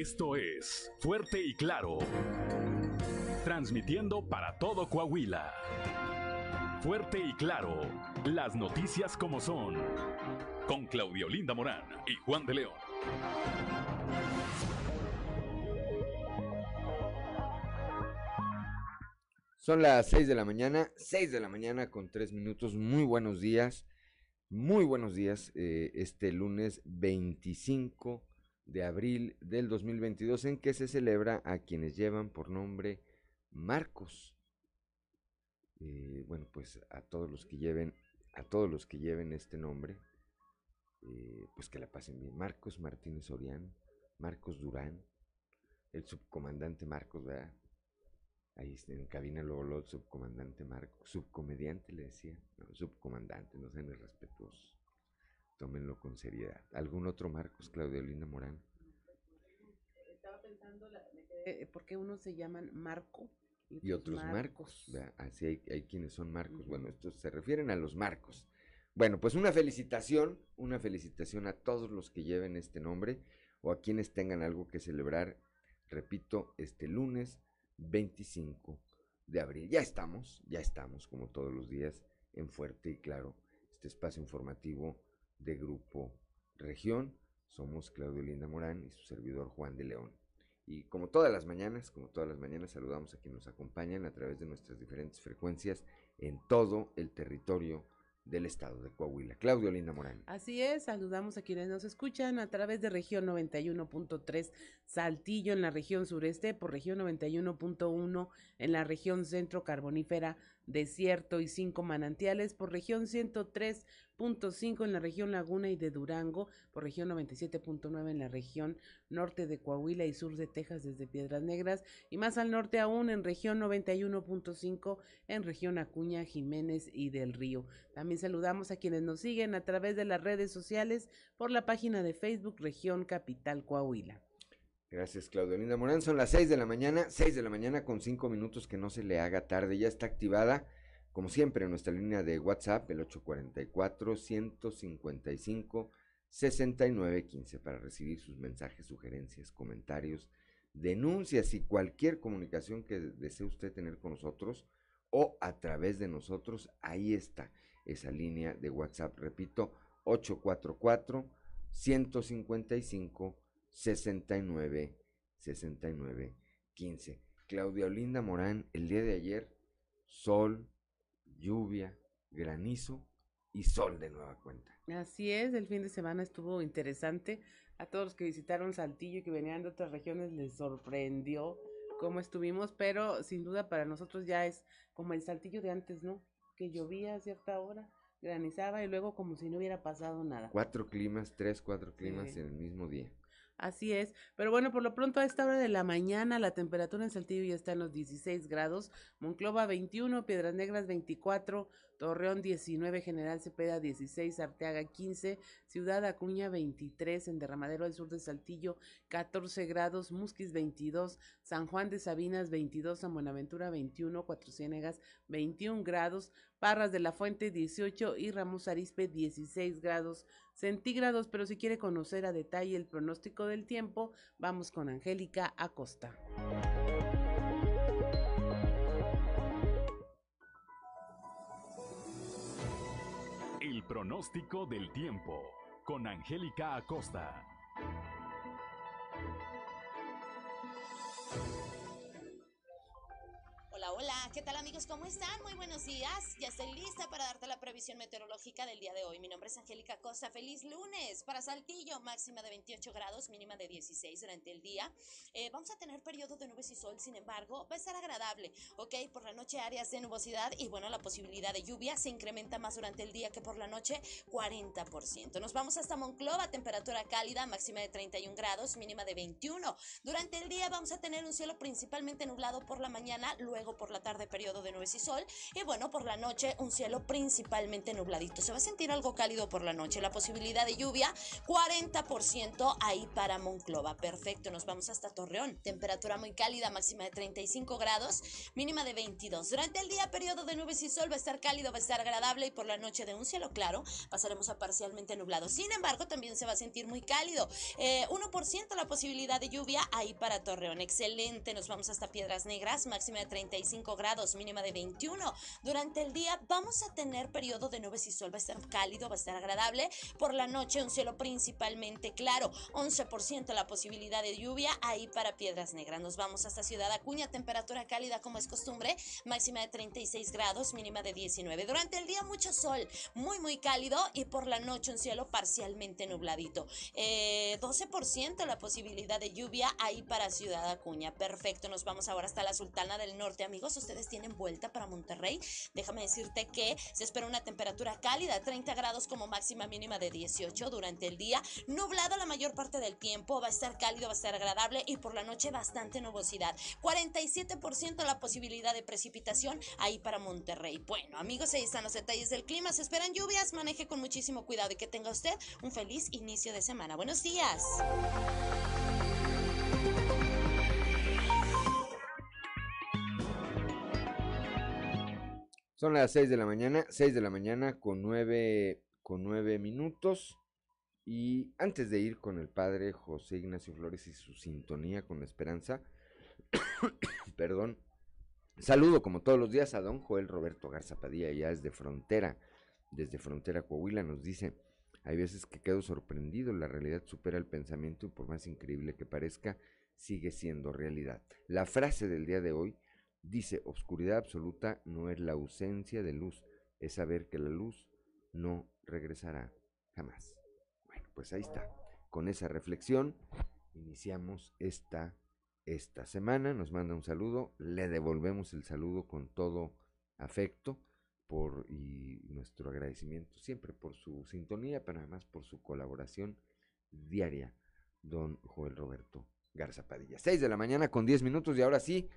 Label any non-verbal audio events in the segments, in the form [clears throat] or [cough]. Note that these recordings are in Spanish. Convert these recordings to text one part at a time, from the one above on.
Esto es Fuerte y Claro. Transmitiendo para todo Coahuila. Fuerte y Claro. Las noticias como son. Con Claudio Linda Morán y Juan de León. Son las 6 de la mañana, 6 de la mañana con 3 minutos. Muy buenos días, muy buenos días. eh, este lunes 25 de abril del 2022 en que se celebra a quienes llevan por nombre Marcos. Eh, bueno, pues a todos los que lleven, a todos los que lleven este nombre, eh, pues que la pasen bien. Marcos Martínez Orián, Marcos Durán, el subcomandante Marcos, ¿verdad? Ahí en cabina luego, el subcomandante Marcos, subcomediante le decía, subcomandante, no sean irrespetuosos, tómenlo con seriedad. ¿Algún otro Marcos, Claudio Linda Morán? Estaba pensando, la- quedé, ¿por qué unos se llaman Marco? y otros Marcos. ¿verdad? Así hay, hay quienes son Marcos. Bueno, estos se refieren a los Marcos. Bueno, pues una felicitación, una felicitación a todos los que lleven este nombre o a quienes tengan algo que celebrar, repito, este lunes 25 de abril. Ya estamos, ya estamos, como todos los días, en Fuerte y Claro, este espacio informativo de Grupo Región. Somos Claudio Linda Morán y su servidor Juan de León. Y como todas las mañanas, como todas las mañanas, saludamos a quienes nos acompañan a través de nuestras diferentes frecuencias en todo el territorio del estado de Coahuila. Claudio Linda Morán. Así es, saludamos a quienes nos escuchan a través de región 91.3 Saltillo en la región sureste, por región 91.1 en la región centro carbonífera, desierto y cinco manantiales, por región 103.5 en la región Laguna y de Durango, por región 97.9 en la región norte de Coahuila y sur de Texas desde Piedras Negras, y más al norte aún en región 91.5 en región Acuña, Jiménez y del Río. También saludamos a quienes nos siguen a través de las redes sociales por la página de Facebook Región Capital Coahuila. Gracias, Claudio Linda Morán. Son las 6 de la mañana, 6 de la mañana con 5 minutos que no se le haga tarde. Ya está activada, como siempre, nuestra línea de WhatsApp, el 844-155-6915, para recibir sus mensajes, sugerencias, comentarios, denuncias y cualquier comunicación que desee usted tener con nosotros o a través de nosotros. Ahí está esa línea de WhatsApp. Repito, 844 155 69 69 15. Claudia Olinda Morán, el día de ayer, sol, lluvia, granizo y sol de nueva cuenta. Así es, el fin de semana estuvo interesante. A todos los que visitaron Saltillo y que venían de otras regiones les sorprendió cómo estuvimos, pero sin duda para nosotros ya es como el Saltillo de antes, ¿no? Que llovía a cierta hora, granizaba y luego como si no hubiera pasado nada. Cuatro climas, tres, cuatro climas Sí. en el mismo día. Así es, pero bueno, por lo pronto a esta hora de la mañana la temperatura en Saltillo ya está en los 16 grados, Monclova 21, Piedras Negras 24, Torreón 19, General Cepeda 16, Arteaga 15, Ciudad Acuña 23, en Derramadero al sur de Saltillo 14 grados, Musquis 22, San Juan de Sabinas 22, San Buenaventura 21, Cuatro Ciénegas 21 grados, Parras de la Fuente 18 y Ramos Arispe 16 grados centígrados, pero si quiere conocer a detalle el pronóstico del tiempo, vamos con Angélica Acosta. El pronóstico del tiempo con Angélica Acosta. Hola, ¿qué tal amigos? ¿Cómo están? Muy buenos días. Ya estoy lista para darte la previsión meteorológica del día de hoy. Mi nombre es Angélica Costa. Feliz lunes para Saltillo, máxima de 28 grados, mínima de 16 durante el día. Eh, vamos a tener periodo de nubes y sol, sin embargo, va a estar agradable, ¿ok? Por la noche áreas de nubosidad y bueno, la posibilidad de lluvia se incrementa más durante el día que por la noche, 40%. Nos vamos hasta Monclova, temperatura cálida, máxima de 31 grados, mínima de 21. Durante el día vamos a tener un cielo principalmente nublado por la mañana, luego por la tarde periodo de nubes y sol. Y bueno, por la noche un cielo principalmente nubladito. Se va a sentir algo cálido por la noche. La posibilidad de lluvia, 40% ahí para Monclova. Perfecto, nos vamos hasta Torreón. Temperatura muy cálida, máxima de 35 grados, mínima de 22. Durante el día, periodo de nubes y sol va a estar cálido, va a estar agradable y por la noche de un cielo claro pasaremos a parcialmente nublado. Sin embargo, también se va a sentir muy cálido. 1% eh, la posibilidad de lluvia ahí para Torreón. Excelente, nos vamos hasta Piedras Negras, máxima de 35 grados, mínima de 21. Durante el día vamos a tener periodo de nubes y sol, va a estar cálido, va a estar agradable. Por la noche un cielo principalmente claro, 11% la posibilidad de lluvia ahí para Piedras Negras. Nos vamos hasta Ciudad Acuña, temperatura cálida como es costumbre, máxima de 36 grados, mínima de 19. Durante el día mucho sol, muy muy cálido y por la noche un cielo parcialmente nubladito. 12% eh, la posibilidad de lluvia ahí para Ciudad Acuña. Perfecto, nos vamos ahora hasta la Sultana del Norte. Amigos, ustedes tienen vuelta para Monterrey. Déjame decirte que se espera una temperatura cálida, 30 grados como máxima mínima de 18 durante el día. Nublado la mayor parte del tiempo, va a estar cálido, va a estar agradable y por la noche bastante nubosidad. 47% la posibilidad de precipitación ahí para Monterrey. Bueno, amigos, ahí están los detalles del clima. Se esperan lluvias, maneje con muchísimo cuidado y que tenga usted un feliz inicio de semana. Buenos días. Son las 6 de la mañana, 6 de la mañana con 9, con 9 minutos. Y antes de ir con el padre José Ignacio Flores y su sintonía con la esperanza, [coughs] perdón, saludo como todos los días a don Joel Roberto Garza Padilla, ya desde Frontera, desde Frontera Coahuila, nos dice, hay veces que quedo sorprendido, la realidad supera el pensamiento y por más increíble que parezca, sigue siendo realidad. La frase del día de hoy Dice, obscuridad absoluta no es la ausencia de luz, es saber que la luz no regresará jamás. Bueno, pues ahí está. Con esa reflexión iniciamos esta, esta semana. Nos manda un saludo, le devolvemos el saludo con todo afecto por, y nuestro agradecimiento siempre por su sintonía, pero además por su colaboración diaria, don Joel Roberto Garza Padilla. 6 de la mañana con 10 minutos y ahora sí,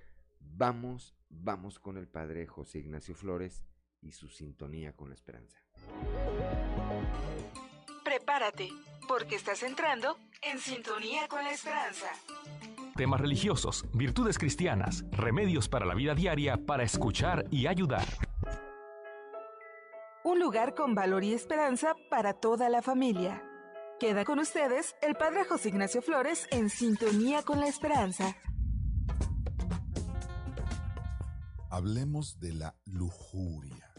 Vamos, vamos con el padre José Ignacio Flores y su sintonía con la esperanza. Prepárate, porque estás entrando en sintonía con la esperanza. Temas religiosos, virtudes cristianas, remedios para la vida diaria para escuchar y ayudar. Un lugar con valor y esperanza para toda la familia. Queda con ustedes el Padre José Ignacio Flores en sintonía con la esperanza. Hablemos de la lujuria.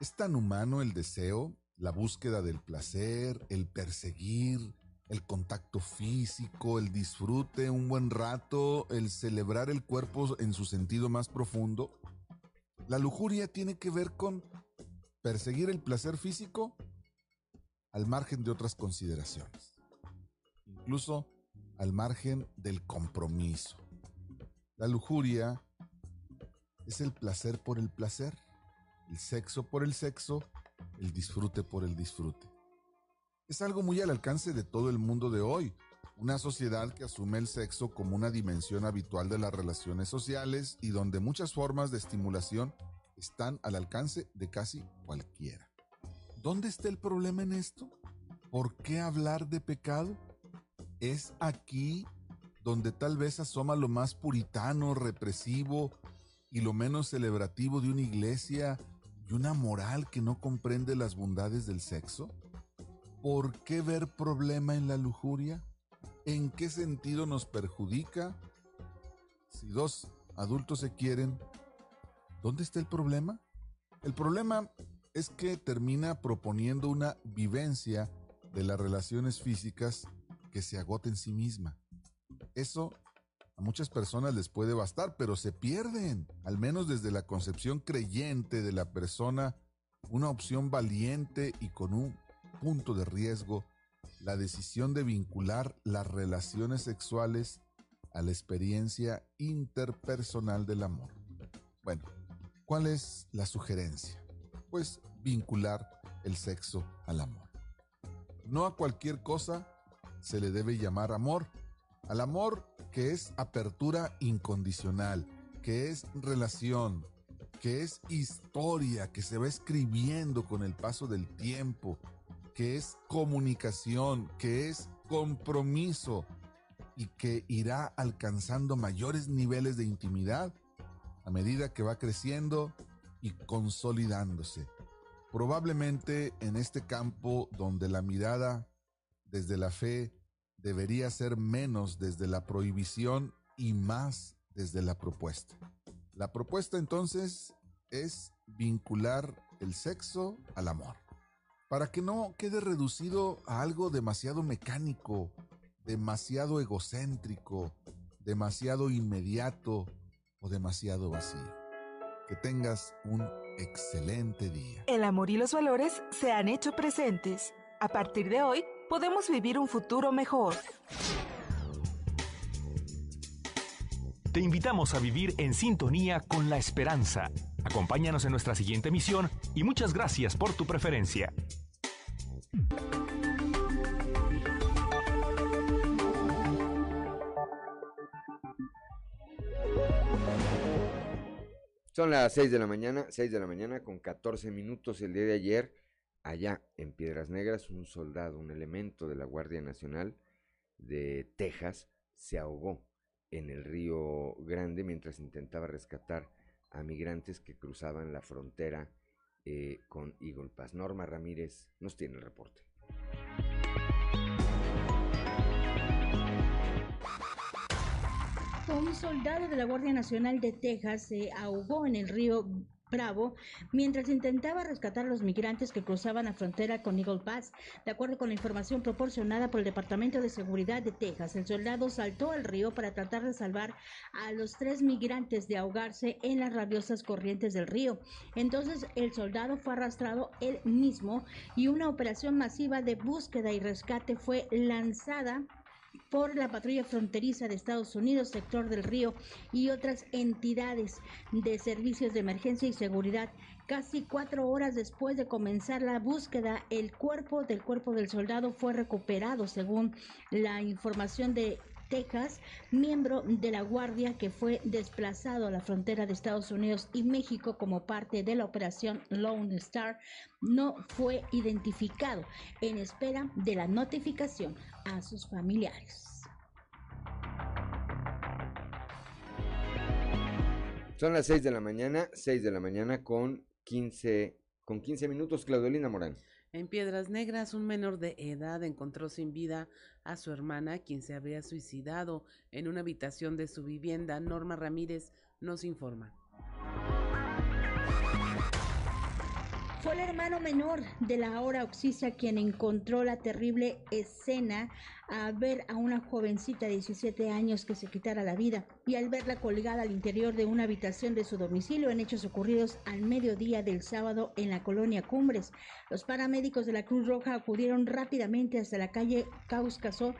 ¿Es tan humano el deseo, la búsqueda del placer, el perseguir, el contacto físico, el disfrute un buen rato, el celebrar el cuerpo en su sentido más profundo? La lujuria tiene que ver con perseguir el placer físico al margen de otras consideraciones, incluso al margen del compromiso. La lujuria es el placer por el placer, el sexo por el sexo, el disfrute por el disfrute. Es algo muy al alcance de todo el mundo de hoy, una sociedad que asume el sexo como una dimensión habitual de las relaciones sociales y donde muchas formas de estimulación están al alcance de casi cualquiera. ¿Dónde está el problema en esto? ¿Por qué hablar de pecado? Es aquí donde tal vez asoma lo más puritano, represivo y lo menos celebrativo de una iglesia y una moral que no comprende las bondades del sexo? ¿Por qué ver problema en la lujuria? ¿En qué sentido nos perjudica? Si dos adultos se quieren, ¿dónde está el problema? El problema es que termina proponiendo una vivencia de las relaciones físicas que se agota en sí misma. Eso a muchas personas les puede bastar, pero se pierden, al menos desde la concepción creyente de la persona, una opción valiente y con un punto de riesgo, la decisión de vincular las relaciones sexuales a la experiencia interpersonal del amor. Bueno, ¿cuál es la sugerencia? Pues vincular el sexo al amor. No a cualquier cosa se le debe llamar amor. Al amor que es apertura incondicional, que es relación, que es historia, que se va escribiendo con el paso del tiempo, que es comunicación, que es compromiso y que irá alcanzando mayores niveles de intimidad a medida que va creciendo y consolidándose. Probablemente en este campo donde la mirada desde la fe debería ser menos desde la prohibición y más desde la propuesta. La propuesta entonces es vincular el sexo al amor, para que no quede reducido a algo demasiado mecánico, demasiado egocéntrico, demasiado inmediato o demasiado vacío. Que tengas un excelente día. El amor y los valores se han hecho presentes. A partir de hoy, podemos vivir un futuro mejor. Te invitamos a vivir en sintonía con la esperanza. Acompáñanos en nuestra siguiente misión y muchas gracias por tu preferencia. Son las 6 de la mañana, 6 de la mañana con 14 minutos el día de ayer, allá en Piedras Negras, un soldado, un elemento de la Guardia Nacional de Texas, se ahogó en el río Grande mientras intentaba rescatar a migrantes que cruzaban la frontera eh, con Eagle. Norma Ramírez nos tiene el reporte. Un soldado de la Guardia Nacional de Texas se ahogó en el río Bravo mientras intentaba rescatar a los migrantes que cruzaban la frontera con Eagle Pass. De acuerdo con la información proporcionada por el Departamento de Seguridad de Texas, el soldado saltó al río para tratar de salvar a los tres migrantes de ahogarse en las rabiosas corrientes del río. Entonces el soldado fue arrastrado él mismo y una operación masiva de búsqueda y rescate fue lanzada por la patrulla fronteriza de Estados Unidos, sector del río y otras entidades de servicios de emergencia y seguridad. Casi cuatro horas después de comenzar la búsqueda, el cuerpo del cuerpo del soldado fue recuperado, según la información de Texas, miembro de la Guardia que fue desplazado a la frontera de Estados Unidos y México como parte de la operación Lone Star, no fue identificado en espera de la notificación a sus familiares. Son las 6 de la mañana, 6 de la mañana con 15, con 15 minutos, Claudelina Morán. En Piedras Negras, un menor de edad encontró sin vida a su hermana, quien se había suicidado en una habitación de su vivienda. Norma Ramírez nos informa. Fue el hermano menor de la ahora Oxisa quien encontró la terrible escena a ver a una jovencita de 17 años que se quitara la vida y al verla colgada al interior de una habitación de su domicilio en hechos ocurridos al mediodía del sábado en la colonia Cumbres. Los paramédicos de la Cruz Roja acudieron rápidamente hasta la calle Causcasó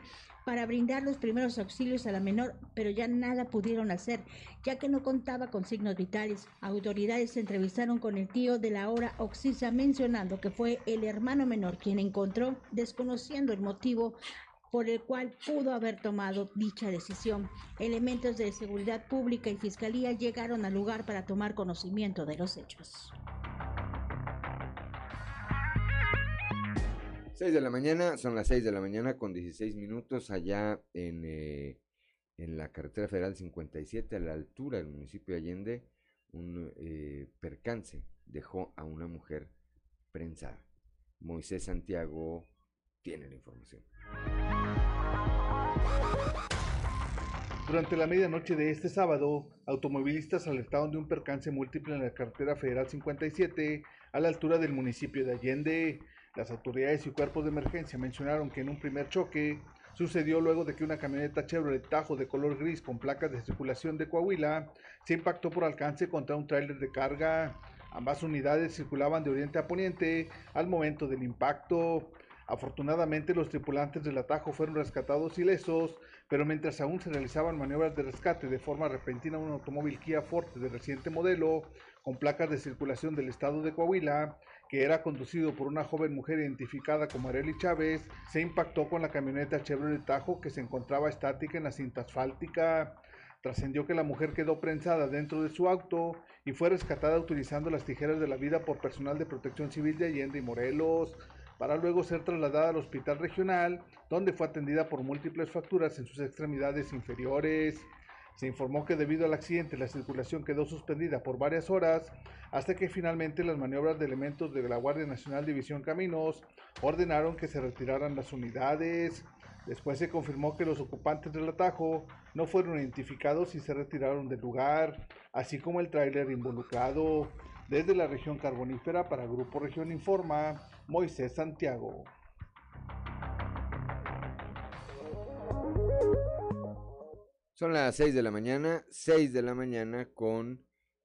para brindar los primeros auxilios a la menor, pero ya nada pudieron hacer, ya que no contaba con signos vitales. Autoridades se entrevistaron con el tío de la hora Oxisa mencionando que fue el hermano menor quien encontró, desconociendo el motivo por el cual pudo haber tomado dicha decisión. Elementos de seguridad pública y fiscalía llegaron al lugar para tomar conocimiento de los hechos. 6 de la mañana, son las 6 de la mañana con 16 minutos allá en, eh, en la carretera federal 57 a la altura del municipio de Allende, un eh, percance dejó a una mujer prensada. Moisés Santiago tiene la información. Durante la medianoche de este sábado, automovilistas alertaron de un percance múltiple en la carretera federal 57 a la altura del municipio de Allende. Las autoridades y cuerpos de emergencia mencionaron que en un primer choque sucedió luego de que una camioneta Chevrolet Tajo de color gris con placas de circulación de Coahuila se impactó por alcance contra un tráiler de carga. Ambas unidades circulaban de oriente a poniente al momento del impacto. Afortunadamente los tripulantes del atajo fueron rescatados ilesos, pero mientras aún se realizaban maniobras de rescate de forma repentina un automóvil Kia Forte de reciente modelo con placas de circulación del estado de Coahuila, que era conducido por una joven mujer identificada como Arely Chávez, se impactó con la camioneta Chevrolet Tajo que se encontraba estática en la cinta asfáltica. Trascendió que la mujer quedó prensada dentro de su auto y fue rescatada utilizando las tijeras de la vida por personal de protección civil de Allende y Morelos, para luego ser trasladada al hospital regional, donde fue atendida por múltiples fracturas en sus extremidades inferiores. Se informó que debido al accidente la circulación quedó suspendida por varias horas hasta que finalmente las maniobras de elementos de la Guardia Nacional División Caminos ordenaron que se retiraran las unidades. Después se confirmó que los ocupantes del atajo no fueron identificados y se retiraron del lugar, así como el tráiler involucrado. Desde la región carbonífera para Grupo Región Informa, Moisés Santiago. Son las 6 de la mañana, 6 de la mañana con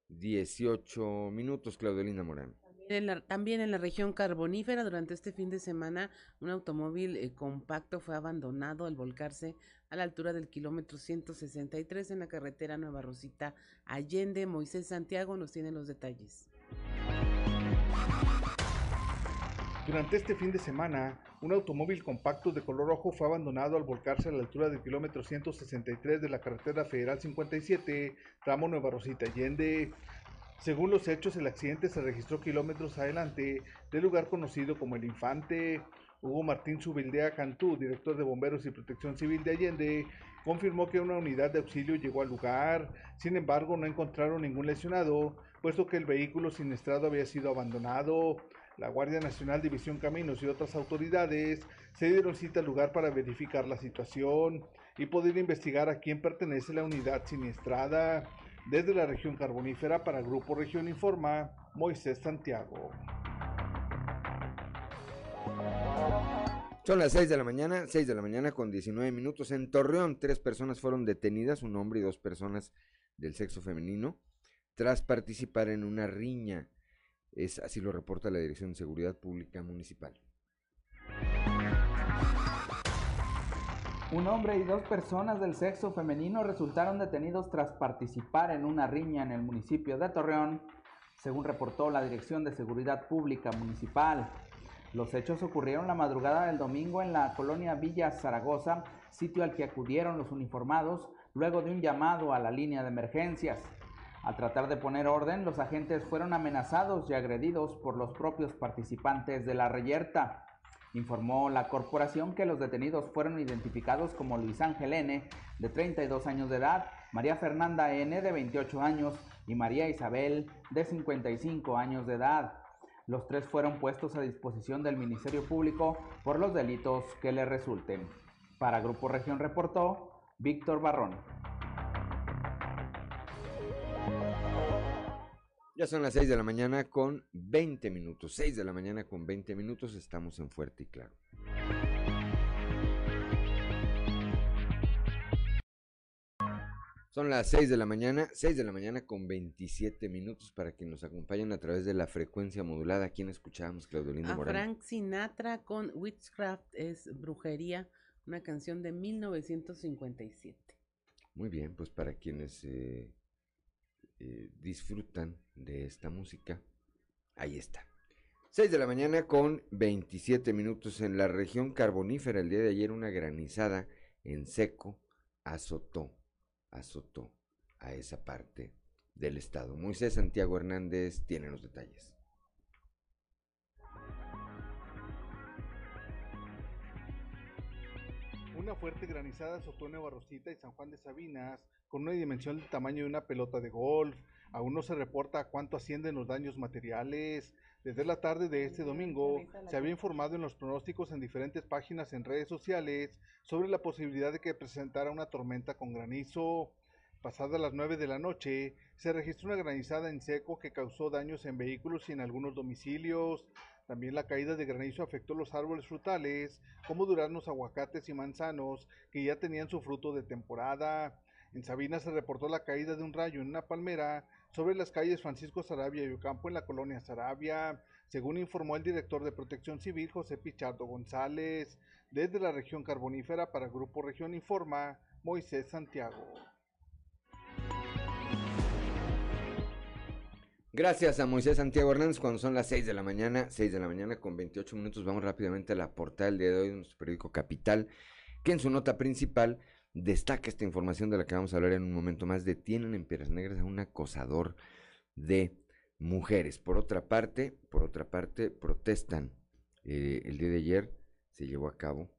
18 minutos, Claudelina Morán. En también en la región carbonífera, durante este fin de semana, un automóvil eh, compacto fue abandonado al volcarse a la altura del kilómetro 163 en la carretera Nueva Rosita Allende. Moisés Santiago nos tiene los detalles. Durante este fin de semana, un automóvil compacto de color rojo fue abandonado al volcarse a la altura del kilómetro 163 de la carretera federal 57, tramo Nueva Rosita Allende. Según los hechos, el accidente se registró kilómetros adelante del lugar conocido como El Infante. Hugo Martín Subildea Cantú, director de Bomberos y Protección Civil de Allende, confirmó que una unidad de auxilio llegó al lugar. Sin embargo, no encontraron ningún lesionado, puesto que el vehículo siniestrado había sido abandonado. La Guardia Nacional División Caminos y otras autoridades se dieron cita al lugar para verificar la situación y poder investigar a quién pertenece la unidad siniestrada. Desde la región carbonífera para Grupo Región Informa, Moisés Santiago. Son las 6 de la mañana, 6 de la mañana con 19 minutos. En Torreón, tres personas fueron detenidas, un hombre y dos personas del sexo femenino, tras participar en una riña. Es así lo reporta la Dirección de Seguridad Pública Municipal. Un hombre y dos personas del sexo femenino resultaron detenidos tras participar en una riña en el municipio de Torreón, según reportó la Dirección de Seguridad Pública Municipal. Los hechos ocurrieron la madrugada del domingo en la colonia Villa Zaragoza, sitio al que acudieron los uniformados luego de un llamado a la línea de emergencias. Al tratar de poner orden, los agentes fueron amenazados y agredidos por los propios participantes de la reyerta. Informó la corporación que los detenidos fueron identificados como Luis Ángel N., de 32 años de edad, María Fernanda N., de 28 años, y María Isabel, de 55 años de edad. Los tres fueron puestos a disposición del Ministerio Público por los delitos que le resulten. Para Grupo Región reportó Víctor Barrón. Ya son las 6 de la mañana con 20 minutos. 6 de la mañana con 20 minutos. Estamos en Fuerte y Claro. Son las 6 de la mañana, 6 de la mañana con 27 minutos para que nos acompañen a través de la frecuencia modulada. ¿A quién escuchábamos, Claudelina Morán? Frank Sinatra con Witchcraft es Brujería, una canción de 1957. Muy bien, pues para quienes eh, eh, disfrutan de esta música, ahí está. 6 de la mañana con 27 minutos en la región carbonífera. El día de ayer una granizada en seco azotó, azotó a esa parte del estado. Moisés Santiago Hernández tiene los detalles. Una fuerte granizada azotó Nueva Rosita y San Juan de Sabinas con una dimensión del tamaño de una pelota de golf. Aún no se reporta a cuánto ascienden los daños materiales. Desde la tarde de este domingo se había informado en los pronósticos en diferentes páginas en redes sociales sobre la posibilidad de que presentara una tormenta con granizo. Pasadas las 9 de la noche, se registró una granizada en seco que causó daños en vehículos y en algunos domicilios. También la caída de granizo afectó los árboles frutales, como duraznos, aguacates y manzanos, que ya tenían su fruto de temporada. En Sabina se reportó la caída de un rayo en una palmera sobre las calles Francisco Sarabia y Ocampo en la colonia Sarabia, según informó el director de Protección Civil José Pichardo González. Desde la región carbonífera para Grupo Región Informa, Moisés Santiago. Gracias a Moisés Santiago Hernández cuando son las 6 de la mañana, 6 de la mañana con 28 minutos. Vamos rápidamente a la portada del día de hoy de nuestro periódico Capital, que en su nota principal destaca esta información de la que vamos a hablar en un momento más. Detienen en Piedras Negras a un acosador de mujeres. Por otra parte, por otra parte, protestan. Eh, el día de ayer se llevó a cabo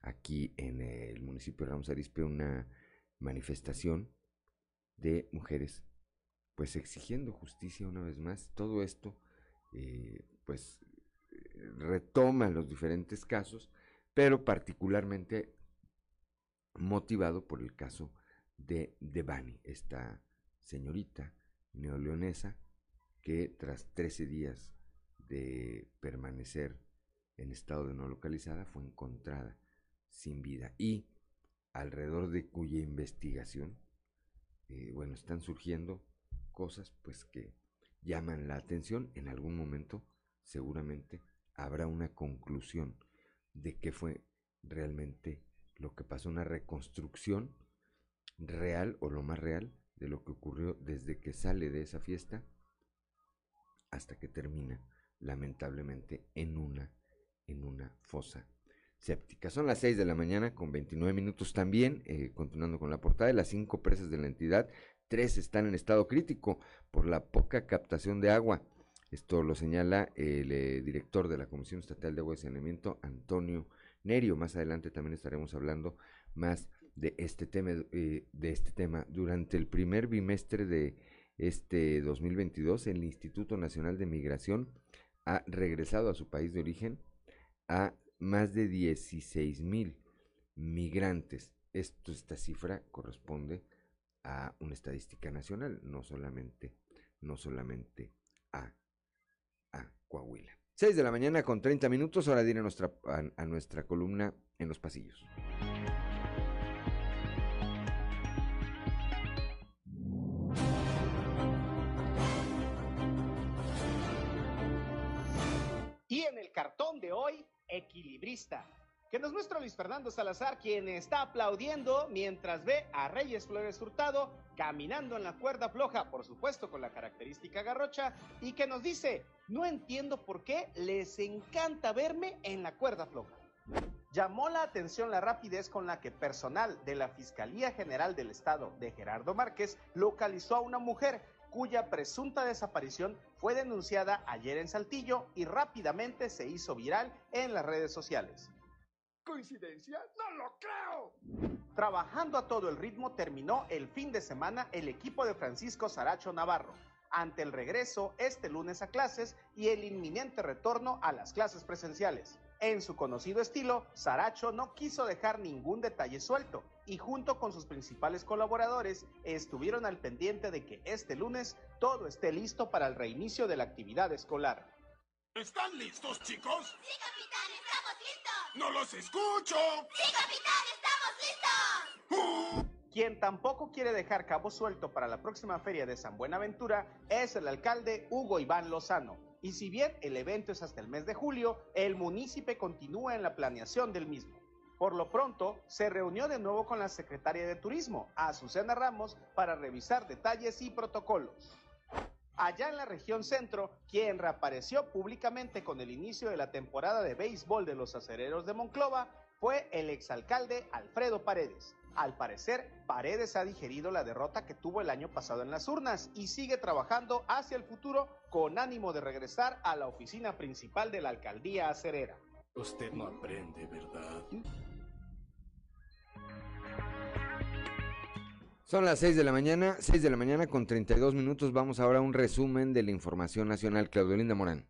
aquí en el municipio de Ramos Arizpe una manifestación de mujeres, pues exigiendo justicia una vez más. Todo esto, eh, pues, retoma los diferentes casos, pero particularmente motivado por el caso de Devani, esta señorita neoleonesa que tras 13 días de permanecer en estado de no localizada fue encontrada sin vida y alrededor de cuya investigación, eh, bueno, están surgiendo cosas pues que llaman la atención. En algún momento seguramente habrá una conclusión de qué fue realmente lo que pasó, una reconstrucción real o lo más real de lo que ocurrió desde que sale de esa fiesta hasta que termina lamentablemente en una en una fosa séptica. Son las 6 de la mañana con 29 minutos también, eh, continuando con la portada de las cinco presas de la entidad, tres están en estado crítico por la poca captación de agua. Esto lo señala el eh, director de la Comisión Estatal de Agua y Saneamiento, Antonio Nerio. Más adelante también estaremos hablando más de este tema. Eh, de este tema. Durante el primer bimestre de este 2022, el Instituto Nacional de Migración ha regresado a su país de origen a más de 16 mil migrantes. Esto, esta cifra corresponde a una estadística nacional, no solamente, no solamente a, a Coahuila. 6 de la mañana con 30 minutos, ahora diré nuestra, a nuestra columna en los pasillos. Y en el cartón de hoy, equilibrista, que nos muestra Luis Fernando Salazar, quien está aplaudiendo mientras ve a Reyes Flores Hurtado caminando en la cuerda floja, por supuesto con la característica garrocha, y que nos dice, no entiendo por qué les encanta verme en la cuerda floja. Llamó la atención la rapidez con la que personal de la Fiscalía General del Estado de Gerardo Márquez localizó a una mujer cuya presunta desaparición fue denunciada ayer en Saltillo y rápidamente se hizo viral en las redes sociales. ¿Coincidencia? ¡No lo creo! Trabajando a todo el ritmo terminó el fin de semana el equipo de Francisco Saracho Navarro, ante el regreso este lunes a clases y el inminente retorno a las clases presenciales. En su conocido estilo, Saracho no quiso dejar ningún detalle suelto y junto con sus principales colaboradores estuvieron al pendiente de que este lunes todo esté listo para el reinicio de la actividad escolar. ¿Están listos, chicos? Sí, capitán, estamos listos. ¡No los escucho! Sí, capitán, estamos listos. Quien tampoco quiere dejar cabo suelto para la próxima feria de San Buenaventura es el alcalde Hugo Iván Lozano y si bien el evento es hasta el mes de julio, el municipio continúa en la planeación del mismo. Por lo pronto, se reunió de nuevo con la secretaria de Turismo, Azucena Ramos, para revisar detalles y protocolos. Allá en la región centro, quien reapareció públicamente con el inicio de la temporada de béisbol de los acereros de Monclova fue el exalcalde Alfredo Paredes. Al parecer, Paredes ha digerido la derrota que tuvo el año pasado en las urnas y sigue trabajando hacia el futuro con ánimo de regresar a la oficina principal de la alcaldía acerera. Usted no aprende, ¿verdad? Son las 6 de la mañana, 6 de la mañana con 32 minutos. Vamos ahora a un resumen de la información nacional. Claudio Linda Morán.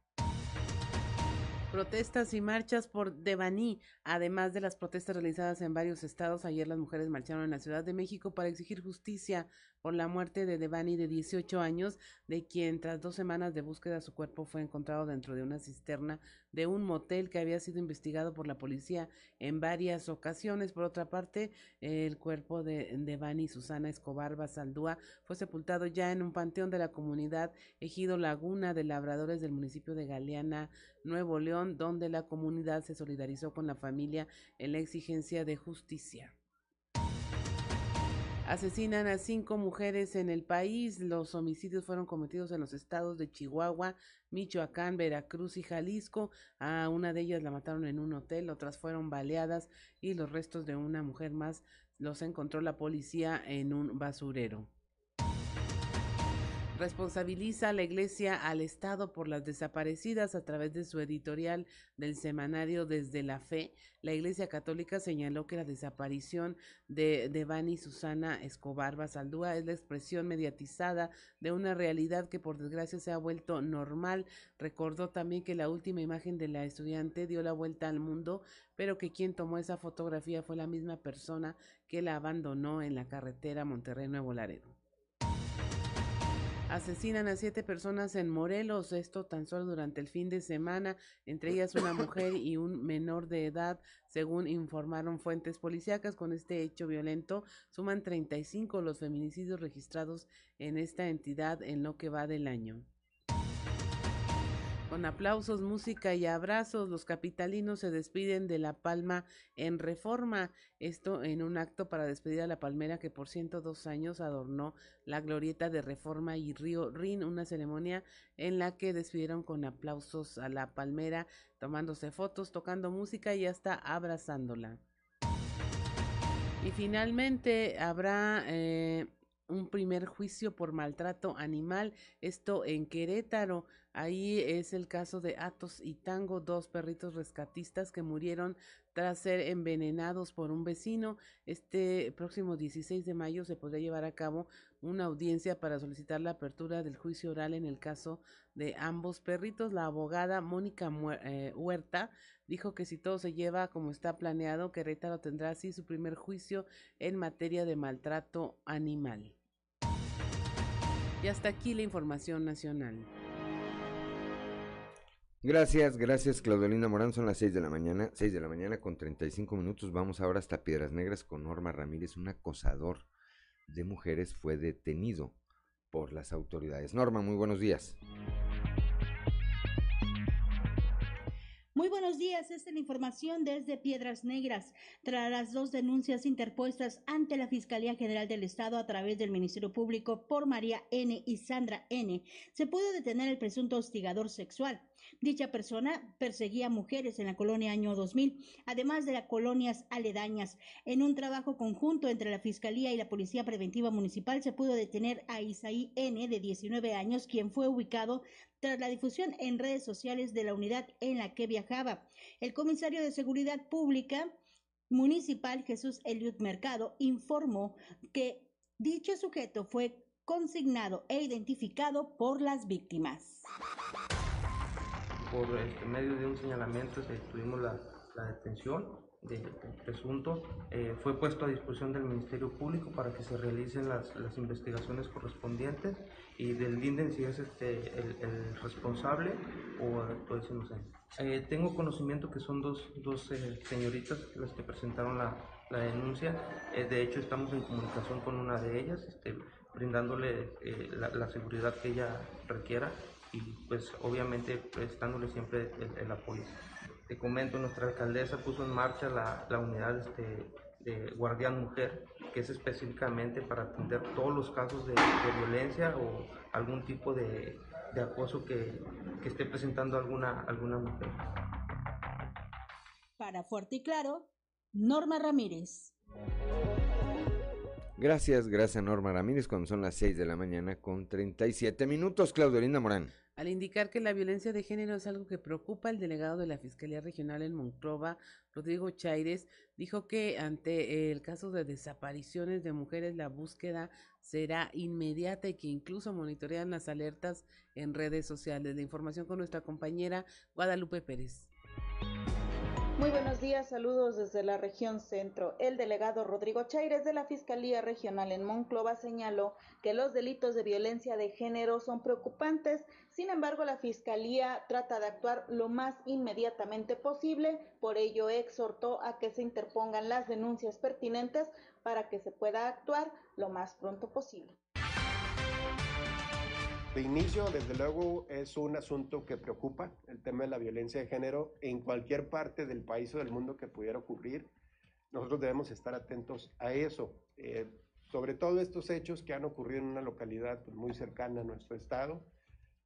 Protestas y marchas por Devani, además de las protestas realizadas en varios estados. Ayer las mujeres marcharon en la Ciudad de México para exigir justicia por la muerte de Devani de 18 años, de quien tras dos semanas de búsqueda su cuerpo fue encontrado dentro de una cisterna de un motel que había sido investigado por la policía en varias ocasiones. Por otra parte, el cuerpo de Devani Susana Escobar Basaldúa fue sepultado ya en un panteón de la comunidad Ejido Laguna de Labradores del municipio de Galeana, Nuevo León, donde la comunidad se solidarizó con la familia en la exigencia de justicia. Asesinan a cinco mujeres en el país. Los homicidios fueron cometidos en los estados de Chihuahua, Michoacán, Veracruz y Jalisco. A una de ellas la mataron en un hotel, otras fueron baleadas y los restos de una mujer más los encontró la policía en un basurero responsabiliza a la Iglesia al Estado por las desaparecidas a través de su editorial del semanario Desde la Fe. La Iglesia Católica señaló que la desaparición de Devani Susana Escobar Basaldúa es la expresión mediatizada de una realidad que por desgracia se ha vuelto normal. Recordó también que la última imagen de la estudiante dio la vuelta al mundo, pero que quien tomó esa fotografía fue la misma persona que la abandonó en la carretera Monterrey Nuevo Laredo. Asesinan a siete personas en Morelos, esto tan solo durante el fin de semana, entre ellas una mujer y un menor de edad, según informaron fuentes policíacas. Con este hecho violento suman 35 los feminicidios registrados en esta entidad en lo que va del año. Con aplausos, música y abrazos, los capitalinos se despiden de La Palma en reforma. Esto en un acto para despedir a la palmera que por 102 años adornó la glorieta de reforma y Río Rin, una ceremonia en la que despidieron con aplausos a la palmera, tomándose fotos, tocando música y hasta abrazándola. Y finalmente habrá eh, un primer juicio por maltrato animal, esto en Querétaro. Ahí es el caso de Atos y Tango, dos perritos rescatistas que murieron tras ser envenenados por un vecino. Este próximo 16 de mayo se podrá llevar a cabo una audiencia para solicitar la apertura del juicio oral en el caso de ambos perritos. La abogada Mónica eh, Huerta dijo que si todo se lleva como está planeado, Querétaro tendrá así su primer juicio en materia de maltrato animal. Y hasta aquí la información nacional. Gracias, gracias Claudelina Morán. Son las 6 de la mañana, 6 de la mañana con 35 minutos. Vamos ahora hasta Piedras Negras con Norma Ramírez, un acosador de mujeres fue detenido por las autoridades. Norma, muy buenos días. Buenos días, esta es la información desde Piedras Negras. Tras las dos denuncias interpuestas ante la Fiscalía General del Estado a través del Ministerio Público por María N. y Sandra N., se pudo detener el presunto hostigador sexual. Dicha persona perseguía mujeres en la colonia año 2000, además de las colonias aledañas. En un trabajo conjunto entre la Fiscalía y la Policía Preventiva Municipal se pudo detener a Isaí N., de 19 años, quien fue ubicado tras la difusión en redes sociales de la unidad en la que viajaba. El comisario de Seguridad Pública Municipal Jesús Eliud Mercado informó que dicho sujeto fue consignado e identificado por las víctimas. Por este, medio de un señalamiento tuvimos la, la detención del presunto eh, fue puesto a disposición del Ministerio Público para que se realicen las, las investigaciones correspondientes y del INDEN si es este, el, el responsable o pues, inocente. Eh, tengo conocimiento que son dos, dos eh, señoritas las que presentaron la, la denuncia. Eh, de hecho, estamos en comunicación con una de ellas, este, brindándole eh, la, la, seguridad que ella requiera y pues obviamente prestándole siempre el, el apoyo. Te comento, nuestra alcaldesa puso en marcha la, la unidad este, de Guardián Mujer, que es específicamente para atender todos los casos de, de violencia o algún tipo de, de acoso que, que, esté presentando alguna, alguna mujer. Para Fuerte y Claro, Norma Ramírez. Gracias, gracias Norma Ramírez, cuando son las 6 de la mañana con 37 minutos, Claudio Linda Morán. Al indicar que la violencia de género es algo que preocupa, el delegado de la Fiscalía Regional en Monclova, Rodrigo Chaires, dijo que ante el caso de desapariciones de mujeres la búsqueda será inmediata y que incluso monitorean las alertas en redes sociales. La información con nuestra compañera Guadalupe Pérez. Muy buenos días, saludos desde la región centro. El delegado Rodrigo Chaires de la Fiscalía Regional en Monclova señaló que los delitos de violencia de género son preocupantes, sin embargo la Fiscalía trata de actuar lo más inmediatamente posible, por ello exhortó a que se interpongan las denuncias pertinentes para que se pueda actuar lo más pronto posible. De inicio, desde luego, es un asunto que preocupa, el tema de la violencia de género en cualquier parte del país o del mundo que pudiera ocurrir. Nosotros debemos estar atentos a eso, eh, sobre todo estos hechos que han ocurrido en una localidad pues, muy cercana a nuestro estado,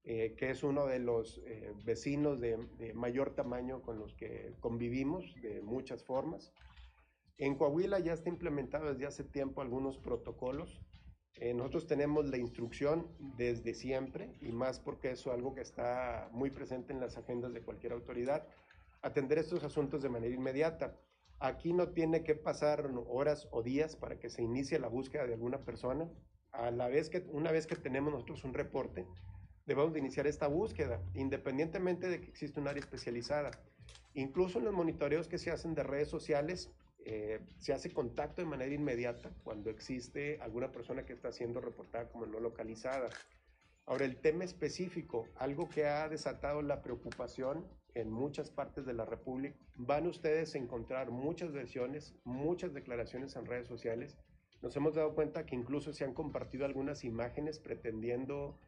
eh, que es uno de los eh, vecinos de, de mayor tamaño con los que convivimos de muchas formas. En Coahuila ya está implementado desde hace tiempo algunos protocolos. Eh, nosotros tenemos la instrucción desde siempre, y más porque eso es algo que está muy presente en las agendas de cualquier autoridad, atender estos asuntos de manera inmediata. Aquí no tiene que pasar horas o días para que se inicie la búsqueda de alguna persona. A la vez que, una vez que tenemos nosotros un reporte, debemos de iniciar esta búsqueda, independientemente de que existe un área especializada. Incluso en los monitoreos que se hacen de redes sociales, eh, se hace contacto de manera inmediata cuando existe alguna persona que está siendo reportada como no localizada. Ahora, el tema específico, algo que ha desatado la preocupación en muchas partes de la República, van ustedes a encontrar muchas versiones, muchas declaraciones en redes sociales. Nos hemos dado cuenta que incluso se han compartido algunas imágenes pretendiendo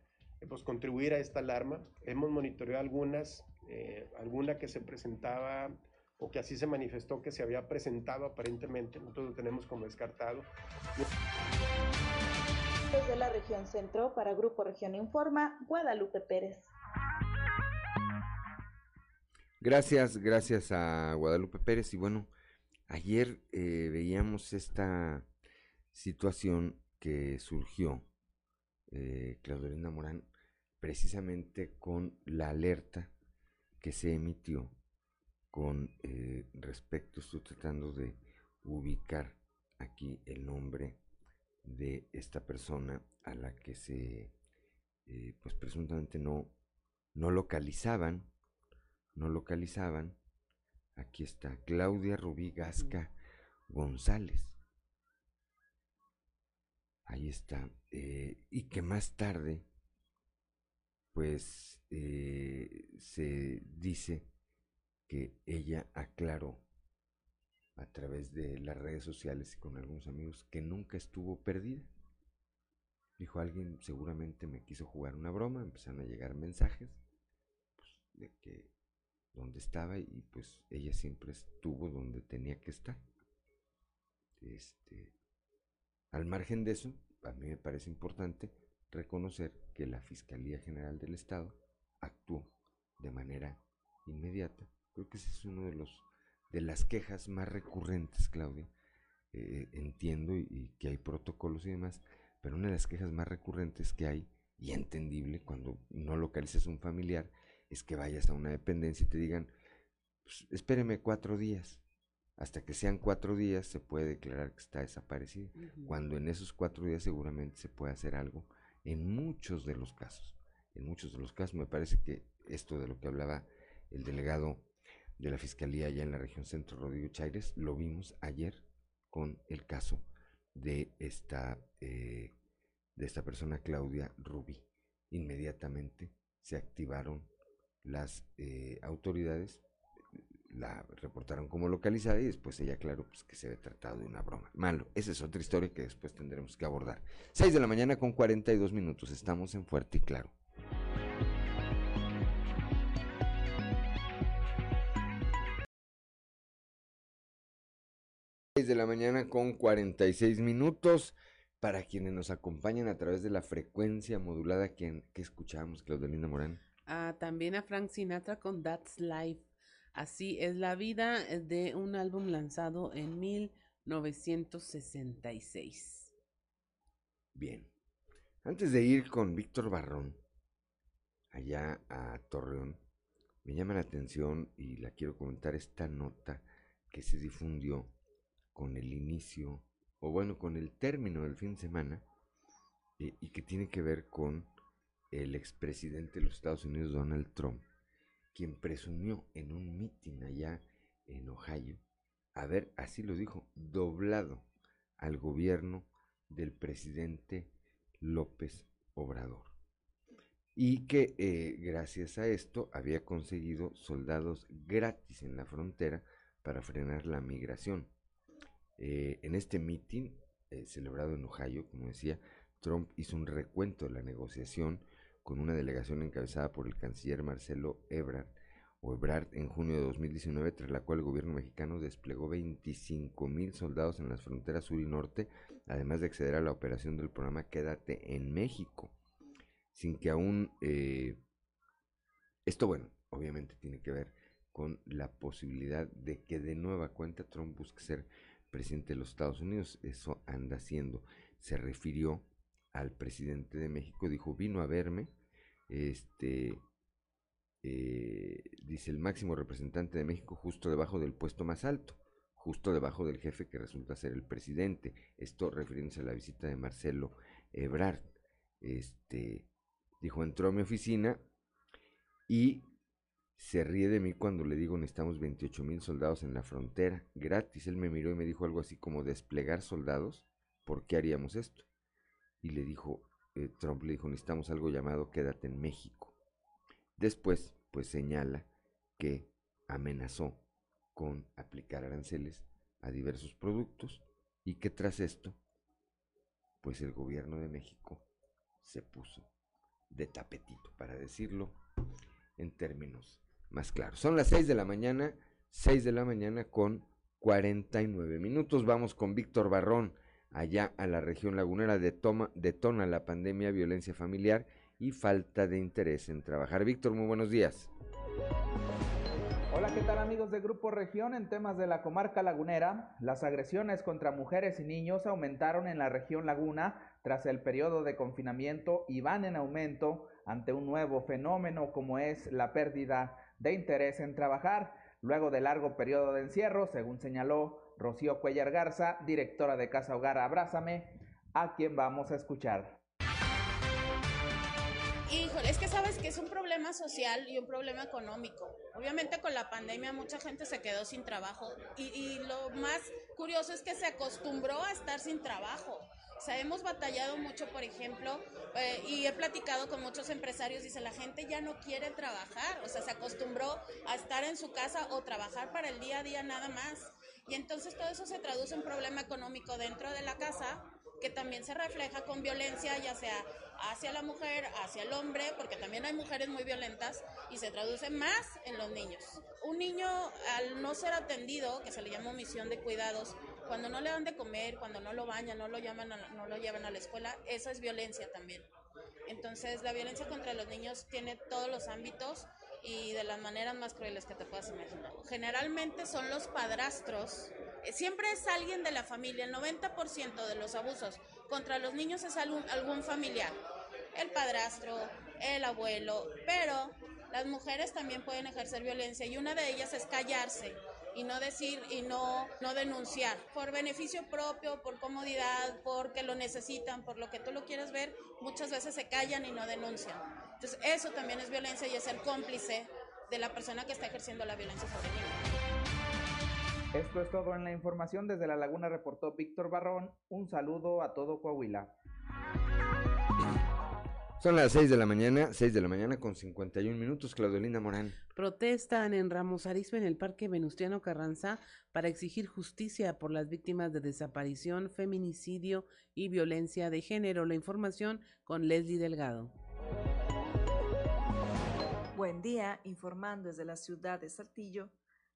eh, pues, contribuir a esta alarma. Hemos monitoreado algunas, eh, alguna que se presentaba o que así se manifestó que se había presentado aparentemente, nosotros lo tenemos como descartado. Desde la región centro, para Grupo Región Informa, Guadalupe Pérez. Gracias, gracias a Guadalupe Pérez. Y bueno, ayer eh, veíamos esta situación que surgió, eh, Claudelina Morán, precisamente con la alerta que se emitió con eh, respecto, estoy tratando de ubicar aquí el nombre de esta persona a la que se, eh, pues presuntamente no, no localizaban, no localizaban. Aquí está, Claudia Rubí Gasca González. Ahí está. Eh, y que más tarde, pues, se dice que ella aclaró a través de las redes sociales y con algunos amigos que nunca estuvo perdida. Dijo alguien, seguramente me quiso jugar una broma, empezaron a llegar mensajes pues, de que donde estaba y pues ella siempre estuvo donde tenía que estar. Este, al margen de eso, a mí me parece importante reconocer que la Fiscalía General del Estado actuó de manera inmediata Creo que ese es uno de los de las quejas más recurrentes, Claudia. Eh, entiendo y, que hay protocolos y demás, pero una de las quejas más recurrentes que hay, y entendible cuando no localizas un familiar, es que vayas a una dependencia y te digan, pues, espéreme cuatro días. Hasta que sean cuatro días se puede declarar que está desaparecido. Cuando en esos cuatro días seguramente se puede hacer algo. En muchos de los casos, en muchos de los casos me parece que esto de lo que hablaba el delegado de la Fiscalía allá en la región centro, Rodrigo Chaires, lo vimos ayer con el caso de esta, eh, de esta persona, Claudia Rubí. Inmediatamente se activaron las eh, autoridades, la reportaron como localizada y después ella aclaró pues, que se había tratado de una broma. Malo, esa es otra historia que después tendremos que abordar. 6 de la mañana con 42 minutos, estamos en Fuerte y Claro. De la mañana con 46 minutos. Para quienes nos acompañan a través de la frecuencia modulada que, que escuchamos, Claudelina Morán. Ah, también a Frank Sinatra con That's Life. Así es la vida de un álbum lanzado en 1966. Bien. Antes de ir con Víctor Barrón, allá a Torreón, me llama la atención y la quiero comentar esta nota que se difundió con el inicio, o bueno, con el término del fin de semana, eh, y que tiene que ver con el expresidente de los Estados Unidos, Donald Trump, quien presumió en un mitin allá en Ohio haber, así lo dijo, doblado al gobierno del presidente López Obrador. Y que eh, gracias a esto había conseguido soldados gratis en la frontera para frenar la migración. Eh, en este mitin eh, celebrado en Ohio, como decía, Trump hizo un recuento de la negociación con una delegación encabezada por el canciller Marcelo Ebrard, o Ebrard en junio de 2019, tras la cual el gobierno mexicano desplegó 25 mil soldados en las fronteras sur y norte, además de acceder a la operación del programa Quédate en México, sin que aún... Eh, esto, bueno, obviamente tiene que ver con la posibilidad de que de nueva cuenta Trump busque ser presidente de los Estados Unidos. Eso anda haciendo. Se refirió al presidente de México, dijo, vino a verme, este, eh, dice el máximo representante de México justo debajo del puesto más alto, justo debajo del jefe que resulta ser el presidente. Esto refiriéndose a la visita de Marcelo Ebrard. Este, dijo, entró a mi oficina y se ríe de mí cuando le digo necesitamos 28 mil soldados en la frontera, gratis. Él me miró y me dijo algo así como desplegar soldados, ¿por qué haríamos esto? Y le dijo, eh, Trump le dijo, necesitamos algo llamado quédate en México. Después, pues señala que amenazó con aplicar aranceles a diversos productos y que tras esto, pues el gobierno de México se puso de tapetito, para decirlo en términos más claros. Son las 6 de la mañana, 6 de la mañana con 49 minutos. Vamos con Víctor Barrón, allá a la región lagunera, detona, detona la pandemia, violencia familiar y falta de interés en trabajar. Víctor, muy buenos días. Hola, ¿qué tal amigos de Grupo Región? En temas de la comarca lagunera, las agresiones contra mujeres y niños aumentaron en la región laguna tras el periodo de confinamiento y van en aumento ante un nuevo fenómeno como es la pérdida de interés en trabajar, luego de largo periodo de encierro, según señaló Rocío Cuellar Garza, directora de Casa Hogar Abrázame, a quien vamos a escuchar. Híjole, es que sabes que es un problema social y un problema económico. Obviamente con la pandemia mucha gente se quedó sin trabajo y, y lo más curioso es que se acostumbró a estar sin trabajo. O sea, hemos batallado mucho, por ejemplo, eh, y he platicado con muchos empresarios, dice, la gente ya no quiere trabajar, o sea, se acostumbró a estar en su casa o trabajar para el día a día nada más. Y entonces todo eso se traduce en problema económico dentro de la casa, que también se refleja con violencia, ya sea hacia la mujer, hacia el hombre, porque también hay mujeres muy violentas y se traduce más en los niños. Un niño al no ser atendido, que se le llama omisión de cuidados, cuando no le dan de comer, cuando no lo bañan, no lo, llaman no lo llevan a la escuela, eso es violencia también. Entonces, la violencia contra los niños tiene todos los ámbitos y de las maneras más crueles que te puedas imaginar. Generalmente son los padrastros, eh, siempre es alguien de la familia, el 90% de los abusos contra los niños es algún, algún familiar, el padrastro, el abuelo, pero las mujeres también pueden ejercer violencia y una de ellas es callarse y no decir y no, no denunciar por beneficio propio, por comodidad, porque lo necesitan, por lo que tú lo quieres ver, muchas veces se callan y no denuncian. Entonces eso también es violencia y es ser cómplice de la persona que está ejerciendo la violencia niños. Esto es todo en la información. Desde La Laguna reportó Víctor Barrón. Un saludo a todo Coahuila. Son las 6 de la mañana, 6 de la mañana con 51 minutos, Claudelina Morán. Protestan en Ramos Arizpe en el Parque Venustiano Carranza para exigir justicia por las víctimas de desaparición, feminicidio y violencia de género. La información con Leslie Delgado. Buen día, informando desde la ciudad de Saltillo.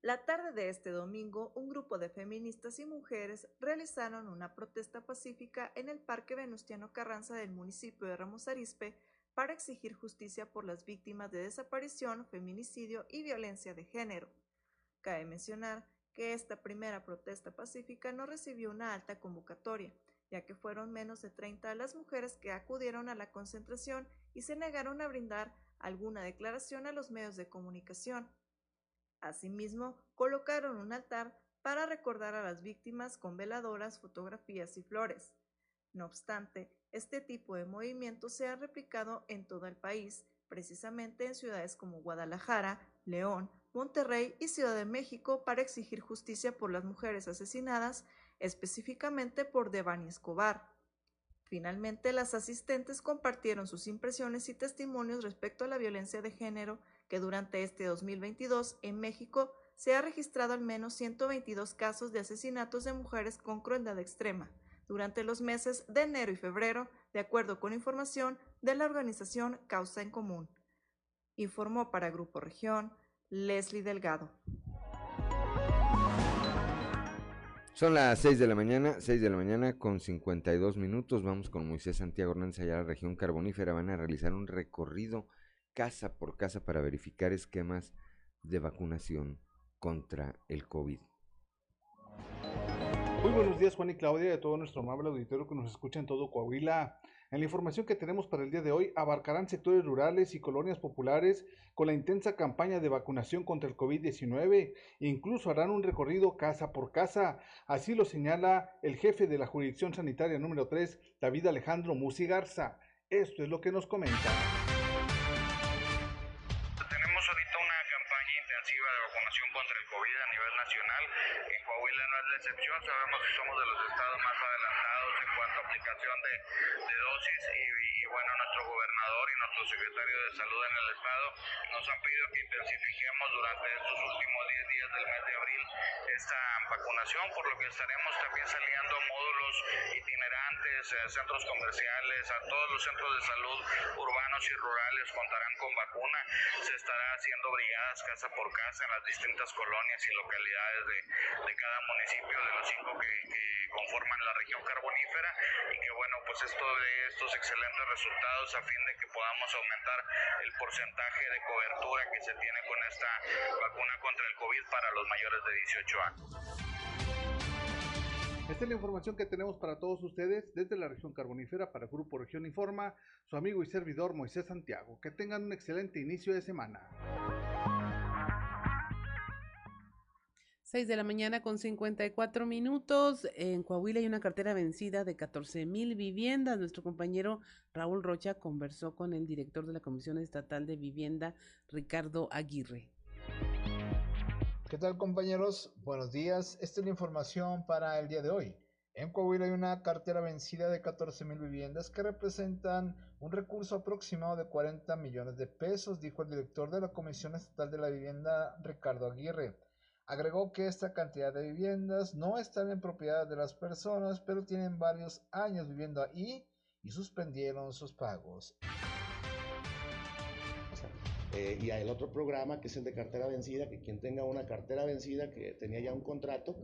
La tarde de este domingo, un grupo de feministas y mujeres realizaron una protesta pacífica en el Parque Venustiano Carranza del municipio de Ramos Arizpe para exigir justicia por las víctimas de desaparición, feminicidio y violencia de género. Cabe mencionar que esta primera protesta pacífica no recibió una alta convocatoria, ya que fueron menos de 30 las mujeres que acudieron a la concentración y se negaron a brindar alguna declaración a los medios de comunicación. Asimismo, colocaron un altar para recordar a las víctimas con veladoras, fotografías y flores. No obstante, este tipo de movimiento se ha replicado en todo el país, precisamente en ciudades como Guadalajara, León, Monterrey y Ciudad de México para exigir justicia por las mujeres asesinadas, específicamente por Devani Escobar. Finalmente, las asistentes compartieron sus impresiones y testimonios respecto a la violencia de género que durante este 2022 en México se ha registrado al menos 122 casos de asesinatos de mujeres con crueldad extrema durante los meses de enero y febrero, de acuerdo con información de la organización Causa en Común. Informó para Grupo Región Leslie Delgado. Son las 6 de la mañana, 6 de la mañana con 52 minutos. Vamos con Moisés Santiago Hernández allá a la región carbonífera. Van a realizar un recorrido casa por casa para verificar esquemas de vacunación contra el COVID. Muy buenos días, Juan y Claudia, y a todo nuestro amable auditorio que nos escucha en todo Coahuila. En la información que tenemos para el día de hoy, abarcarán sectores rurales y colonias populares con la intensa campaña de vacunación contra el COVID-19. Incluso harán un recorrido casa por casa. Así lo señala el jefe de la jurisdicción sanitaria número 3, David Alejandro Musi Garza. Esto es lo que nos comenta. Nacional. En Coahuila no es la excepción. Sabemos que somos de los estados más adelantados aplicación de, de dosis y, y, bueno, nuestro gobernador y nuestro secretario de salud en el estado nos han pedido que intensifiquemos durante estos últimos 10 días del mes de abril esta vacunación, por lo que estaremos también saliendo módulos itinerantes, a centros comerciales, a todos los centros de salud urbanos y rurales contarán con vacuna. Se estará haciendo brigadas casa por casa en las distintas colonias y localidades de, de cada municipio de los cinco que, que, conforman la región carbonífera y que bueno, pues esto de estos excelentes resultados a fin de que podamos aumentar el porcentaje de cobertura que se tiene con esta vacuna contra el COVID para los mayores de 18 años. Esta es la información que tenemos para todos ustedes desde la región carbonífera para Grupo Región Informa, su amigo y servidor Moisés Santiago. Que tengan un excelente inicio de semana. 6 de la mañana con 54 minutos. En Coahuila hay una cartera vencida de 14 mil viviendas. Nuestro compañero Raúl Rocha conversó con el director de la Comisión Estatal de Vivienda, Ricardo Aguirre. ¿Qué tal compañeros? Buenos días. Esta es la información para el día de hoy. En Coahuila hay una cartera vencida de 14 mil viviendas que representan un recurso aproximado de 40 millones de pesos, dijo el director de la Comisión Estatal de la Vivienda, Ricardo Aguirre. Agregó que esta cantidad de viviendas no están en propiedad de las personas, pero tienen varios años viviendo ahí y suspendieron sus pagos. Eh, y el otro programa que es el de cartera vencida, que quien tenga una cartera vencida que tenía ya un contrato,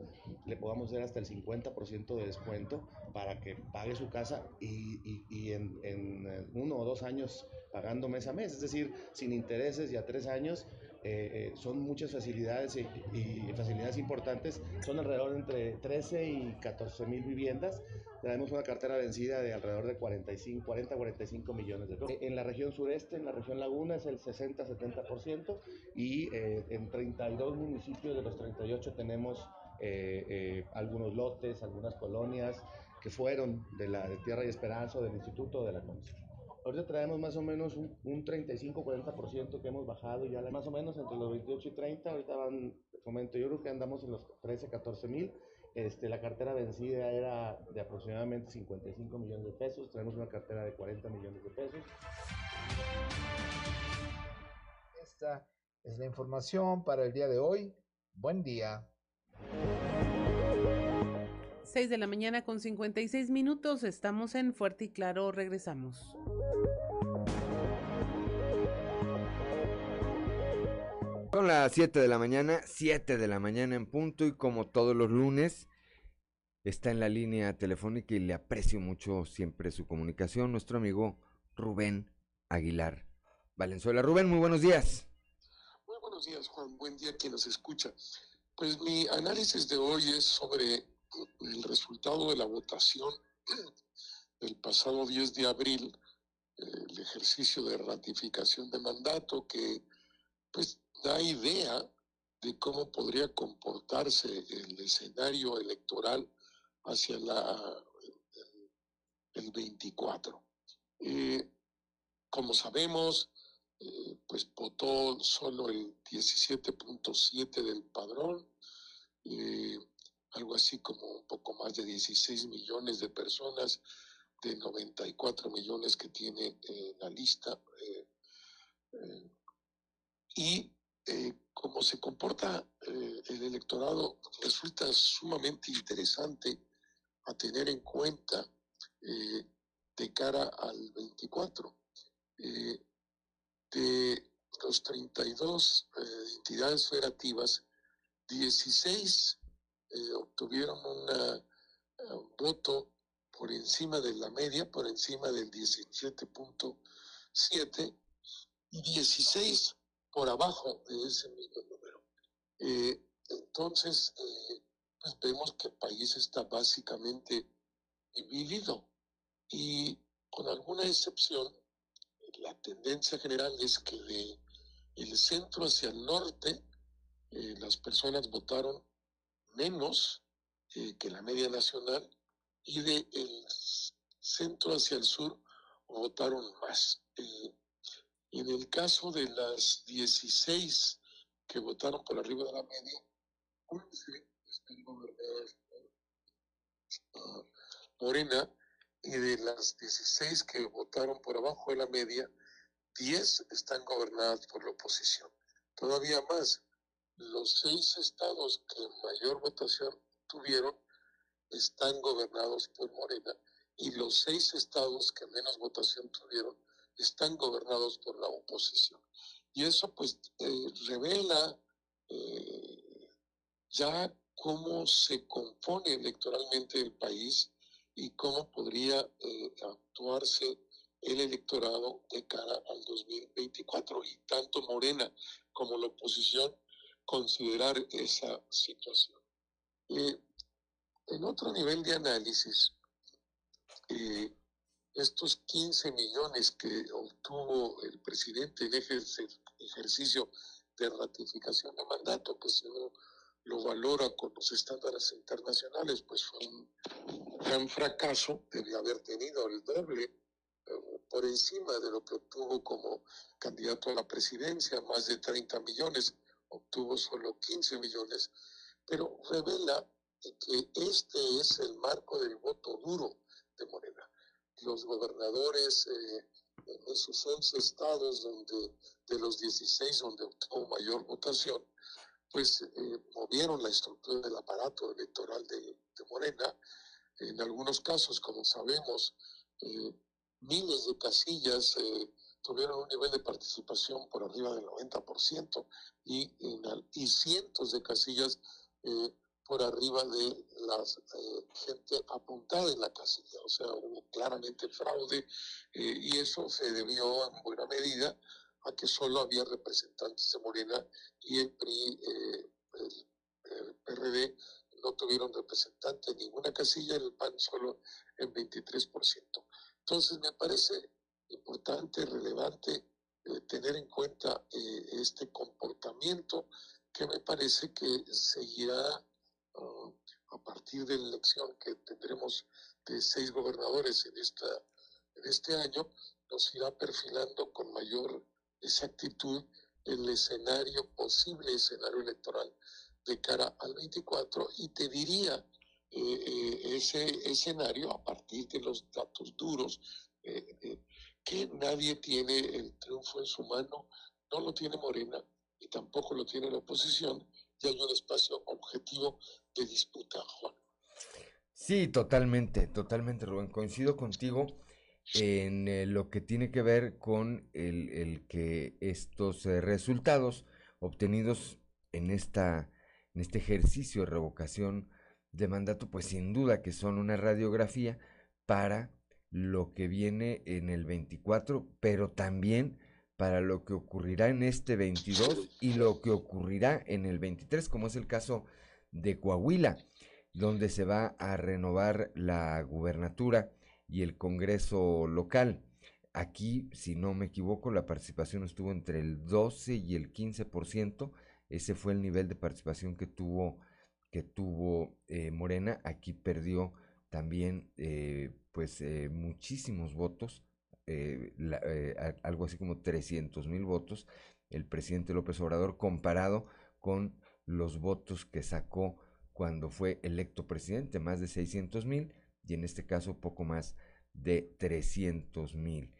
le podamos hacer hasta el 50% de descuento para que pague su casa y, y, en, en, uno o dos años pagando mes a mes, es decir, sin intereses y a tres años. Eh, eh, son muchas facilidades y, y, facilidades importantes, son alrededor entre 13 y 14 mil viviendas. Tenemos una cartera vencida de alrededor de 45, 40, 45 millones de pesos. En la región sureste, en la región laguna, es el 60-70% y eh, en 32 municipios de los 38 tenemos eh, eh, algunos lotes, algunas colonias que fueron de la de Tierra y Esperanza del Instituto de la Comisión. Ahorita traemos más o menos un, un 35-40% que hemos bajado ya más o menos entre los 28 y 30. Ahorita van, comento, yo creo que andamos en los 13-14 mil. Este, la cartera vencida era de aproximadamente 55 millones de pesos. Tenemos una cartera de 40 millones de pesos. Esta es la información para el día de hoy. Buen día. 6 de la mañana con 56 minutos. Estamos en Fuerte y Claro. Regresamos. Son las 7 de la mañana, 7 de la mañana en punto y como todos los lunes está en la línea telefónica y le aprecio mucho siempre su comunicación, nuestro amigo Rubén Aguilar Valenzuela. Rubén, muy buenos días. Muy buenos días, Juan. Buen día quien nos escucha. Pues mi análisis de hoy es sobre el resultado de la votación [clears throat] del pasado 10 de abril, el ejercicio de ratificación de mandato que pues da idea de cómo podría comportarse el escenario electoral hacia la, el, el 24. Eh, como sabemos, eh, pues votó solo el 17.7 del padrón, eh, algo así como un poco más de 16 millones de personas de 94 millones que tiene eh, la lista. y como se comporta el electorado, resulta sumamente interesante a tener en cuenta de cara al 24. Eh, de los 32 eh, entidades federativas, 16 eh, obtuvieron un voto por encima de la media, por encima del 17.7 y 16 por abajo de ese mismo número. entonces, pues vemos que el país está básicamente dividido y con alguna excepción, la tendencia general es que de el centro hacia el norte, eh, las personas votaron menos eh, que la media nacional y de el centro hacia el sur votaron más. Eh, en el caso de las 16 que votaron por arriba de la media, 11 están gobernadas por Morena y de las 16 que votaron por abajo de la media, 10 están gobernadas por la oposición. Todavía más, los seis estados que mayor votación tuvieron están gobernados por Morena y los seis estados que menos votación tuvieron están gobernados por la oposición. Y eso pues eh, revela eh, ya cómo se compone electoralmente el país y cómo podría eh, actuarse el electorado de cara al 2024 y tanto Morena como la oposición considerar esa situación. en otro nivel de análisis, eh, estos 15 millones que obtuvo el presidente en ejercicio de ratificación de mandato, que si uno lo valora con los estándares internacionales, pues fue un gran fracaso, debe haber tenido el doble eh, por encima de lo que obtuvo como candidato a la presidencia, más de 30 millones, obtuvo solo 15 millones, pero revela que este es el marco del voto duro de Morena. Los gobernadores eh, en esos 11 estados donde, de los 16 donde obtuvo mayor votación, pues eh, movieron la estructura del aparato electoral de, Morena. En algunos casos, como sabemos, eh, miles de casillas tuvieron un nivel de participación por arriba del 90% y, y cientos de casillas por arriba de la eh, gente apuntada en la casilla. O sea, hubo claramente fraude eh, y eso se debió en buena medida a que solo había representantes de Morena y el PRI, eh, el, PRD no tuvieron representantes en ninguna casilla, el PAN solo en 23%. Entonces me parece importante, relevante tener en cuenta este comportamiento que me parece que seguirá a partir de la elección que tendremos de seis gobernadores en, esta, en este año, nos irá perfilando con mayor exactitud el escenario, posible escenario electoral de cara al 24 y te diría eh, eh, ese escenario a partir de los datos duros, eh, que nadie tiene el triunfo en su mano, no lo tiene Morena y tampoco lo tiene la oposición, y hay un espacio objetivo de disputa, Juan. Sí, totalmente, totalmente, Rubén. Coincido contigo en eh, lo que tiene que ver con el, que estos eh, resultados obtenidos en, esta, en este ejercicio de revocación de mandato, pues sin duda que son una radiografía para lo que viene en el 24, pero también para lo que ocurrirá en este 22 y lo que ocurrirá en el 23, como es el caso de Coahuila, donde se va a renovar la gubernatura y el Congreso local. Aquí, si no me equivoco, la participación estuvo entre el 12 y el 15%. Ese fue el nivel de participación que tuvo, que tuvo eh, Morena. Aquí perdió también eh, pues eh, muchísimos votos eh, eh, algo así como 300 mil votos el presidente López Obrador comparado con los votos que sacó cuando fue electo presidente, más de 600 mil y en este caso poco más de 300 mil.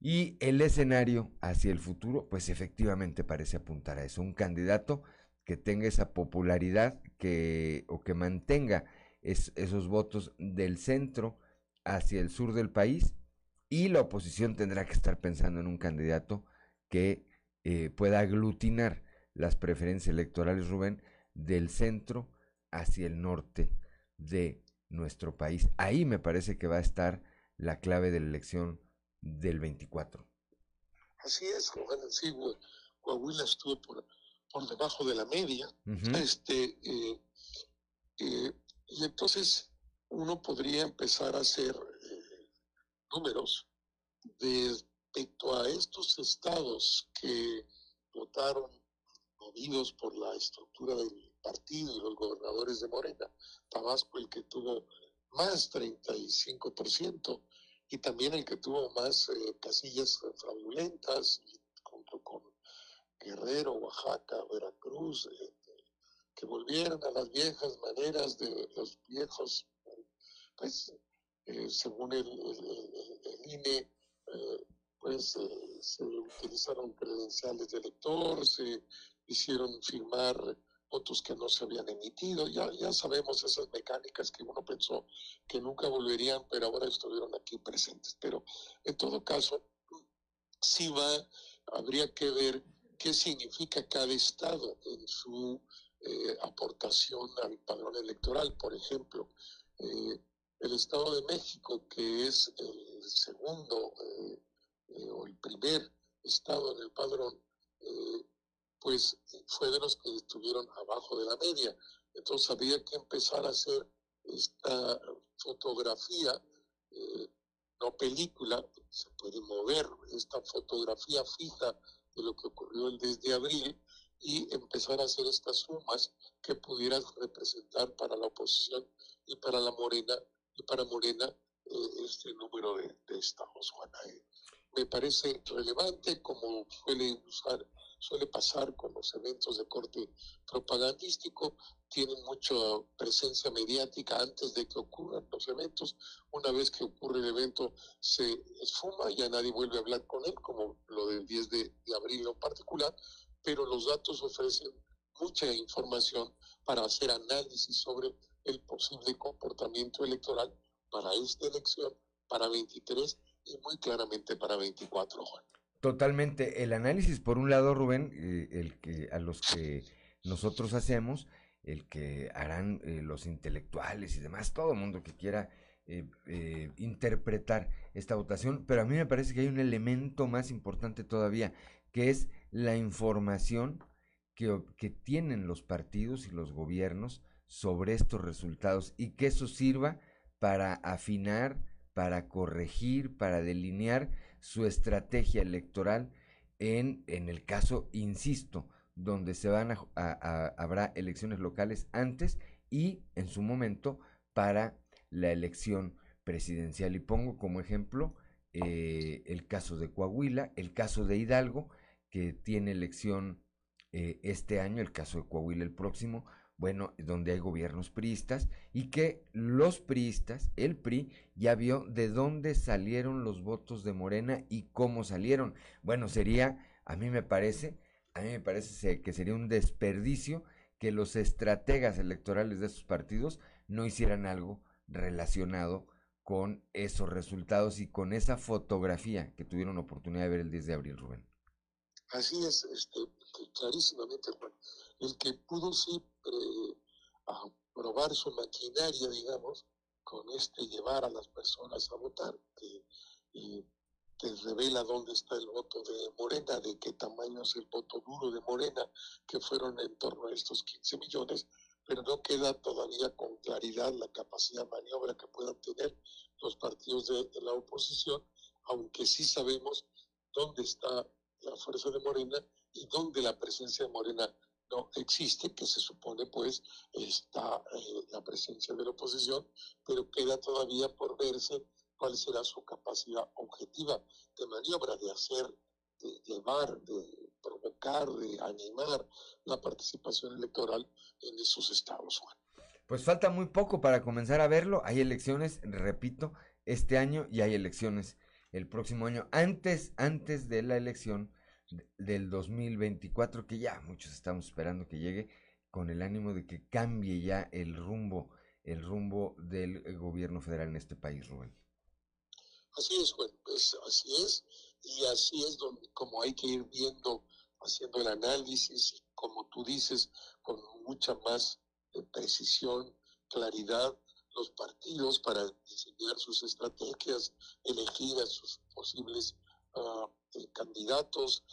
Y el escenario hacia el futuro, pues efectivamente parece apuntar a eso, un candidato que tenga esa popularidad que, o que mantenga esos votos del centro hacia el sur del país y la oposición tendrá que estar pensando en un candidato que eh, pueda aglutinar las preferencias electorales, Rubén, del centro hacia el norte de nuestro país. Ahí me parece que va a estar la clave de la elección del 24. Así es, Rubén, sí, Coahuila estuvo por, por debajo de la media. este, eh, Eh, y entonces uno podría empezar a hacer eh, números de respecto a estos estados que votaron movidos por la estructura del partido y los gobernadores de Morena, Tabasco el que tuvo más 35% y también el que tuvo más eh, casillas fraudulentas junto con Guerrero, Oaxaca, Veracruz, eh, que volvieron a las viejas maneras de los viejos, pues eh, según el, el, el INE, eh, pues eh, se utilizaron credenciales de elector, se hicieron firmar votos que no se habían emitido. Ya, ya sabemos esas mecánicas que uno pensó que nunca volverían, pero ahora estuvieron aquí presentes. Pero en todo caso, sí va, habría que ver qué significa cada estado en su aportación al padrón electoral. Por ejemplo, el Estado de México, que es el segundo eh, eh, o el primer estado en el padrón, eh, pues fue de los que estuvieron abajo de la media. Entonces había que empezar a hacer esta fotografía, no película, se puede mover esta fotografía fija de lo que ocurrió el 10 de abril y empezar a hacer estas sumas que pudieran representar para la oposición y para la Morena para Morena eh, este número de, de estados, Juana. Eh, me parece relevante como suele pasar con los eventos de corte propagandístico, tienen mucha presencia mediática antes de que ocurran los eventos. Una vez que ocurre el evento se esfuma, ya nadie vuelve a hablar con él, como lo del 10 de, de abril en particular, pero los datos ofrecen mucha información para hacer análisis sobre el posible comportamiento electoral para esta elección, para 23 y muy claramente para 24, Juan. Totalmente. El análisis, por un lado, Rubén, eh, el que a los que nosotros hacemos, el que harán eh, los intelectuales y demás, todo el mundo que quiera eh, interpretar esta votación, pero a mí me parece que hay un elemento más importante todavía, que es la información que, que tienen los partidos y los gobiernos sobre estos resultados y que eso sirva para afinar, para corregir, para delinear su estrategia electoral en, en el caso, insisto, donde se van a, habrá elecciones locales antes y en su momento para la elección presidencial. Y pongo como ejemplo eh, el caso de Coahuila, el caso de Hidalgo, que tiene elección eh, este año, el caso de Coahuila el próximo, bueno, donde hay gobiernos priistas y que los priistas, el PRI, ya vio de dónde salieron los votos de Morena y cómo salieron. Bueno, sería, a mí me parece, a mí me parece que sería un desperdicio que los estrategas electorales de esos partidos no hicieran algo relacionado con esos resultados y con esa fotografía que tuvieron oportunidad de ver el 10 de abril, Rubén. Así es, este, clarísimamente. El que pudo sí eh, probar su maquinaria, digamos, con este llevar a las personas a votar, que, eh, que revela dónde está el voto de Morena, de qué tamaño es el voto duro de Morena, que fueron en torno a estos 15 millones, pero no queda todavía con claridad la capacidad de maniobra que puedan tener los partidos de la oposición, aunque sí sabemos dónde está la fuerza de Morena y dónde la presencia de Morena no existe, que se supone pues está eh, la presencia de la oposición, pero queda todavía por verse cuál será su capacidad objetiva de maniobra, de hacer, de llevar, de provocar, de animar la participación electoral en esos estados. Pues falta muy poco para comenzar a verlo. Hay elecciones, repito, este año y hay elecciones el próximo año. Antes, antes de la elección del 2024, que ya muchos estamos esperando que llegue, con el ánimo de que cambie ya el rumbo, el rumbo del eh, gobierno federal en este país, Rubén. Así es, bueno, pues así es, y así es donde, como hay que ir viendo, haciendo el análisis, como tú dices, con mucha más eh, precisión, claridad, los partidos para diseñar sus estrategias, elegir a sus posibles uh, candidatos,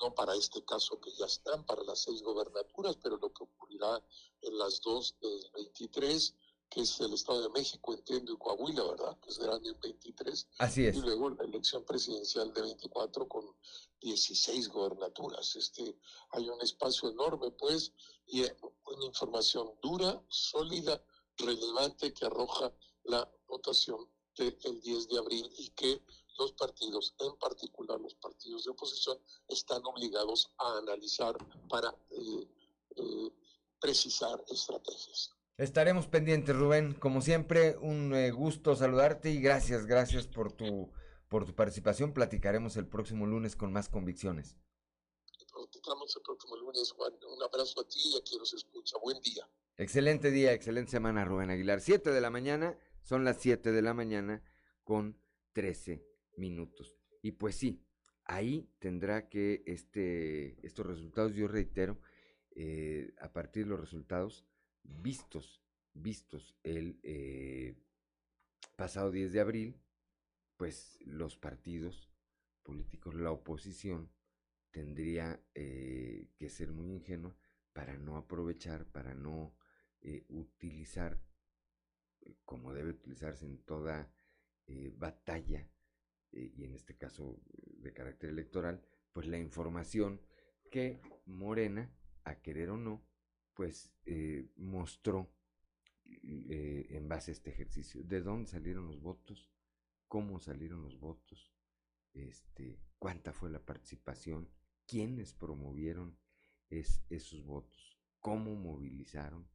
no para este caso que ya están, para las seis gobernaturas, pero lo que ocurrirá en las dos del 23, que es el Estado de México, entiendo, y Coahuila, ¿verdad? Que serán el 23. Así es. Y luego la elección presidencial de 24 con 16 gobernaturas. Este, hay un espacio enorme, pues, y eh, una información dura, sólida, relevante que arroja la votación del 10 de abril y que los partidos, en particular los partidos de oposición, están obligados a analizar para eh, eh, precisar estrategias. Estaremos pendientes, Rubén. Como siempre, un eh, gusto saludarte y gracias, gracias por tu, por tu participación. Platicaremos el próximo lunes con más convicciones. Platicamos el próximo lunes, Juan. Un abrazo a ti y a quien nos escucha. Buen día. Excelente día, excelente semana, Rubén Aguilar. Siete de la mañana, son las siete de la mañana con trece minutos. Y pues sí, ahí tendrá que este, estos resultados, yo reitero, eh, a partir de los resultados vistos, vistos el eh, pasado 10 de abril, pues los partidos políticos, la oposición, tendría eh, que ser muy ingenua para no aprovechar, para no utilizar, como debe utilizarse en toda batalla eh, y en este caso de carácter electoral, pues la información que Morena, a querer o no, pues eh, mostró eh, en base a este ejercicio. ¿De dónde salieron los votos? ¿Cómo salieron los votos? Este, ¿Cuánta fue la participación? ¿Quiénes promovieron esos votos? ¿Cómo movilizaron?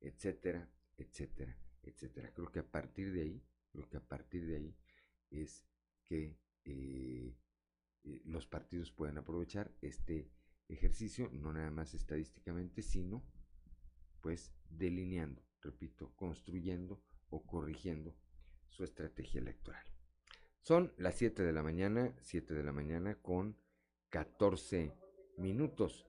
Etcétera, etcétera, etcétera. Creo que a partir de ahí, creo que a partir de ahí es que eh, eh, los partidos pueden aprovechar este ejercicio, no nada más estadísticamente, sino pues delineando, repito, construyendo o corrigiendo su estrategia electoral. Son las 7 de la mañana, 7 de la mañana con 14 minutos.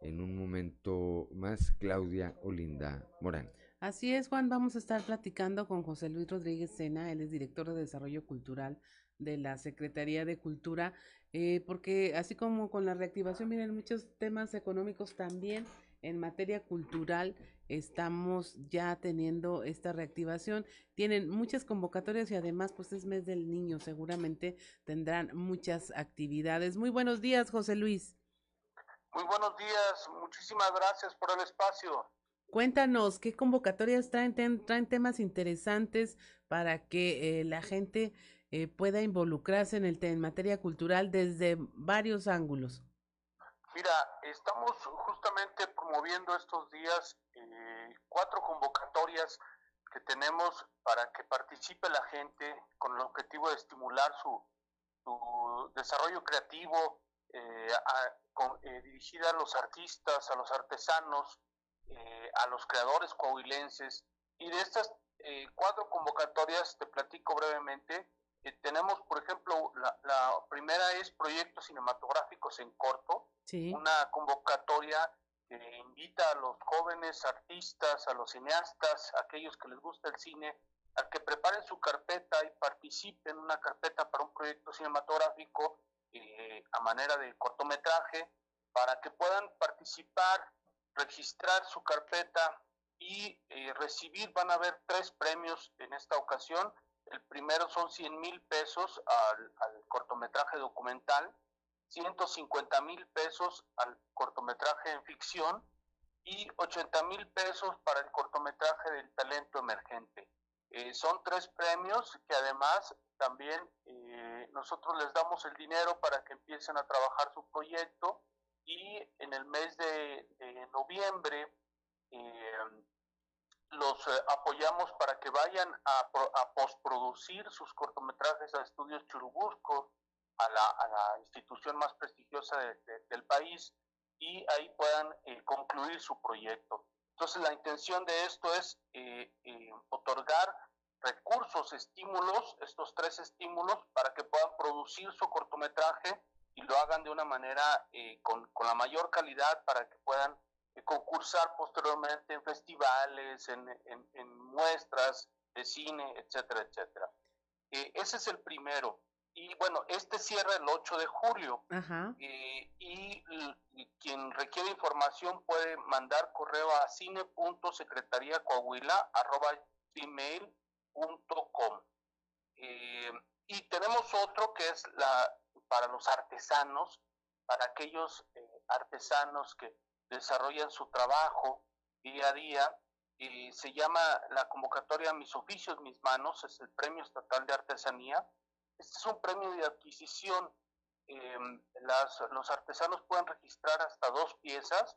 En un momento más, Claudia Olinda Morán. Así es, Juan, vamos a estar platicando con José Luis Rodríguez Sena, él es director de Desarrollo Cultural de la Secretaría de Cultura, eh, porque así como con la reactivación vienen muchos temas económicos también en materia cultural estamos ya teniendo esta reactivación. Tienen muchas convocatorias y además pues es mes del niño, seguramente tendrán muchas actividades. Muy buenos días, José Luis. Muy buenos días, muchísimas gracias por el espacio. Cuéntanos, ¿qué convocatorias traen? traen temas interesantes para que eh, la gente eh, pueda involucrarse en, el, en materia cultural desde varios ángulos? Mira, estamos justamente promoviendo estos días eh, cuatro convocatorias que tenemos para que participe la gente con el objetivo de estimular su, desarrollo creativo eh, dirigida a los artistas, a los artesanos, a los creadores coahuilenses. Y de estas cuatro convocatorias te platico brevemente. Eh, tenemos, por ejemplo, la, primera es proyectos cinematográficos en corto, una convocatoria que invita a los jóvenes artistas, a los cineastas, a aquellos que les gusta el cine, a que preparen su carpeta y participen en una carpeta para un proyecto cinematográfico eh, a manera de cortometraje, para que puedan participar, registrar su carpeta y eh, recibir, van a haber tres premios en esta ocasión, el primero son 100 mil pesos al, cortometraje documental, 150 mil pesos al cortometraje en ficción y 80 mil pesos para el cortometraje del talento emergente. Eh, son tres premios que además también eh, nosotros les damos el dinero para que empiecen a trabajar su proyecto y en el mes de, noviembre eh, los eh, apoyamos para que vayan a, a postproducir sus cortometrajes a Estudios Churubusco, a la, institución más prestigiosa del país, y ahí puedan eh, concluir su proyecto. Entonces la intención de esto es eh, otorgar recursos, estímulos, estos tres estímulos, para que puedan producir su cortometraje y lo hagan de una manera con, con la mayor calidad para que puedan concursar posteriormente en festivales, en, muestras de cine, etcétera, etcétera. Eh, ese es el primero. y bueno, este cierra el 8 de julio. Ajá. Eh, y, quien requiere información puede mandar correo a cine.secretariacoahuila.gmail.com eh, Y tenemos otro que es la para los artesanos, para aquellos eh, artesanos que desarrollan su trabajo día a día. y se llama la convocatoria Mis oficios, mis manos, es el Premio Estatal de Artesanía. Este es un premio de adquisición. Eh, las, los artesanos pueden registrar hasta dos piezas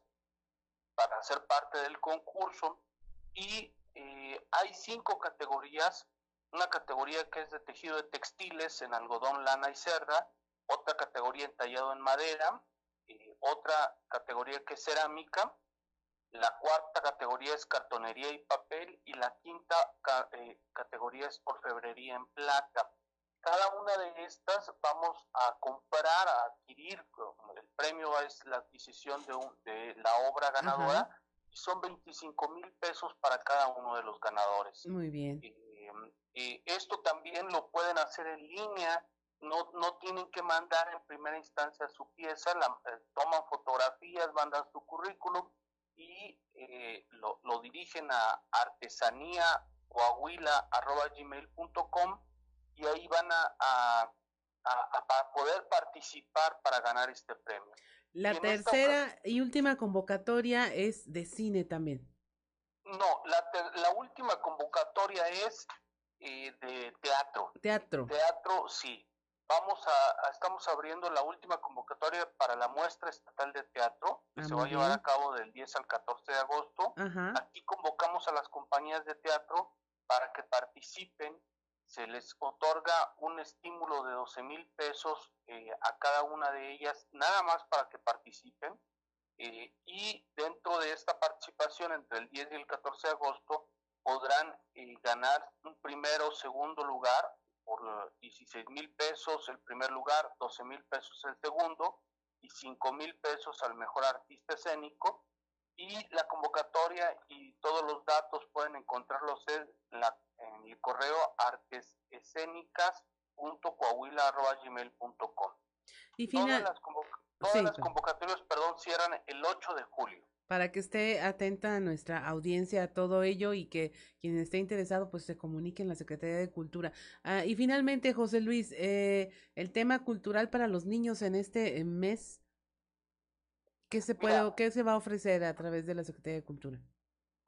para ser parte del concurso y eh, hay cinco categorías. Una categoría que es de tejido de textiles en algodón, lana y cerda, otra categoría en tallado en madera, otra categoría que es cerámica, la cuarta categoría es cartonería y papel y la quinta ca- eh, categoría es orfebrería en plata. Cada una de estas vamos a comprar, a adquirir, el premio es la adquisición de, un- de la obra ganadora Ajá. y son 25 mil pesos para cada uno de los ganadores. Muy bien. Eh, eh, esto también lo pueden hacer en línea, no, no tienen que mandar en primera instancia su pieza, la, eh, toman fotografías, mandan su currículum y eh, lo, lo dirigen a artesaníacoahuila.gmail.com y ahí van a, a, a- poder participar para ganar este premio. La Y en esta tercera y última convocatoria es de cine también. No, la, ter- la última convocatoria es eh, de teatro. Teatro. Teatro, sí. Vamos a, a- estamos abriendo la última convocatoria para la muestra estatal de teatro, que Ah, se va a llevar bien. a cabo del 10 al 14 de agosto. Ajá. Aquí convocamos a las compañías de teatro para que participen. Se les otorga un estímulo de 12 mil pesos eh, a cada una de ellas, nada más para que participen. Eh, y dentro de esta participación, entre el 10 y el 14 de agosto, podrán eh, ganar un primero o segundo lugar por eh, 16 mil pesos el primer lugar, 12 mil pesos el segundo y 5 mil pesos al mejor artista escénico. Y la convocatoria y todos los datos pueden encontrarlos en, la, en el correo artesescénicas.coahuila.gmail.com. Y Todas final, las, convoc- todas Sí, las claro. convocatorias, perdón, cierran el 8 de julio. Para que esté atenta a nuestra audiencia a todo ello y que quien esté interesado pues se comunique en la Secretaría de Cultura. Ah, y finalmente, José Luis, eh, el tema cultural para los niños en este eh, mes, ¿qué se puede, o qué se va a ofrecer a través de la Secretaría de Cultura?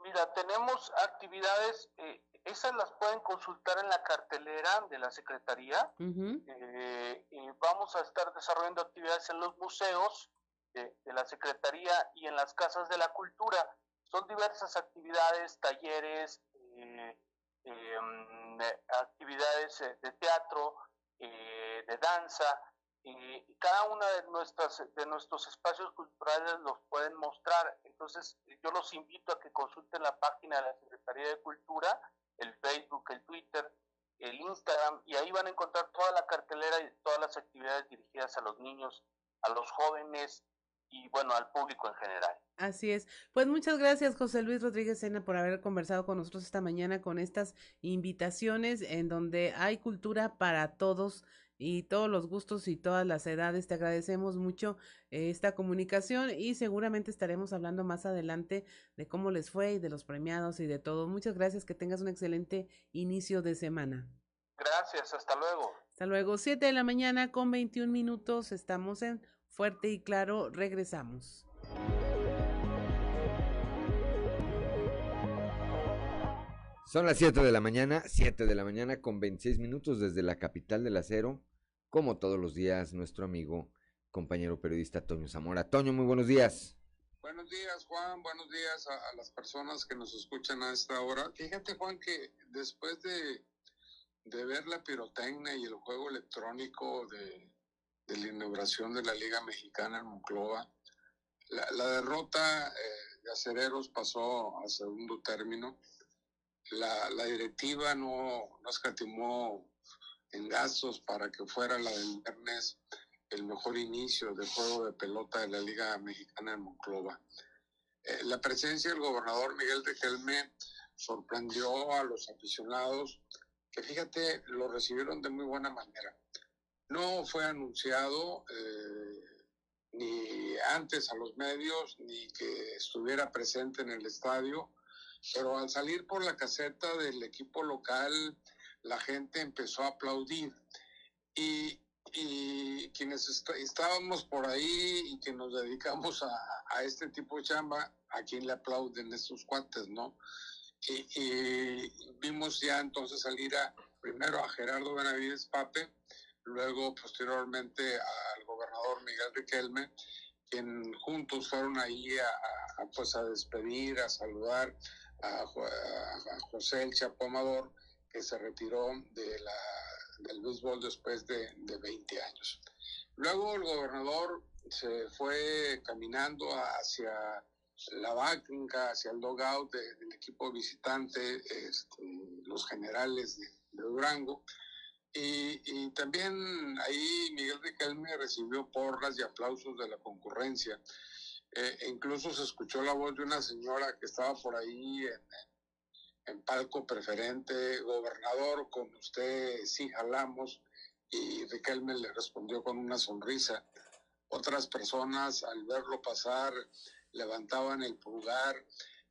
Mira, tenemos actividades, eh, esas las pueden consultar en la cartelera de la Secretaría. Eh, eh, vamos a estar desarrollando actividades en los museos de, la Secretaría y en las casas de la cultura. Son diversas actividades, talleres, eh, eh, actividades eh, de teatro, eh, de danza. y cada una de de nuestros espacios culturales los pueden mostrar. Entonces, yo los invito a que consulten la página de la Secretaría de Cultura, el Facebook, el Twitter, el Instagram y ahí van a encontrar toda la cartelera y todas las actividades dirigidas a los niños, a los jóvenes y bueno, al público en general. Así es. Pues muchas gracias, José Luis Rodríguez Sena, por haber conversado con nosotros esta mañana con estas invitaciones en donde hay cultura para todos y todos los gustos y todas las edades. Te agradecemos mucho eh, esta comunicación y seguramente estaremos hablando más adelante de cómo les fue y de los premiados y de todo. Muchas gracias, que tengas un excelente inicio de semana. Gracias, hasta luego. Hasta luego, 7 de la mañana con 21 minutos. Estamos en Fuerte y Claro. Regresamos. Son las 7 de la mañana, 7 de la mañana con 26 minutos desde la capital del acero. Como todos los días, nuestro amigo, compañero periodista Toño Zamora. Toño, muy buenos días. Buenos días, Juan. Buenos días a, a las personas que nos escuchan a esta hora. Fíjate, Juan, que después de, de ver la pirotecnia y el juego electrónico de, de la inauguración de la Liga Mexicana en Monclova, la, derrota eh, de Acereros pasó a segundo término. La, la directiva no, no escatimó en gastos para que fuera la del viernes el mejor inicio de juego de pelota de la Liga Mexicana en Monclova. Eh, la presencia del gobernador Miguel de Gelme sorprendió a los aficionados, que fíjate, lo recibieron de muy buena manera. No fue anunciado eh, ni antes a los medios, ni que estuviera presente en el estadio, pero al salir por la caseta del equipo local, la gente empezó a aplaudir. Y, y quienes est- estábamos por ahí y que nos dedicamos a, a este tipo de chamba, a quien le aplauden estos cuates, ¿no? Y, vimos ya entonces salir primero a Gerardo Benavides Pape, luego posteriormente al gobernador Miguel Riquelme, quien juntos fueron ahí a, pues a despedir, a saludar a, Jo- a- a José El Chapo Amador, que se retiró de del béisbol después de, de 20 años. Luego el gobernador se fue caminando hacia la banca, hacia el dogout de- del equipo visitante, este, los generales de Durango. Y, también ahí Miguel Riquelme recibió porras y aplausos de la concurrencia. Eh, incluso se escuchó la voz de una señora que estaba por ahí en, en palco preferente, gobernador, con usted sí jalamos, y Riquelme le respondió con una sonrisa. Otras personas al verlo pasar levantaban el pulgar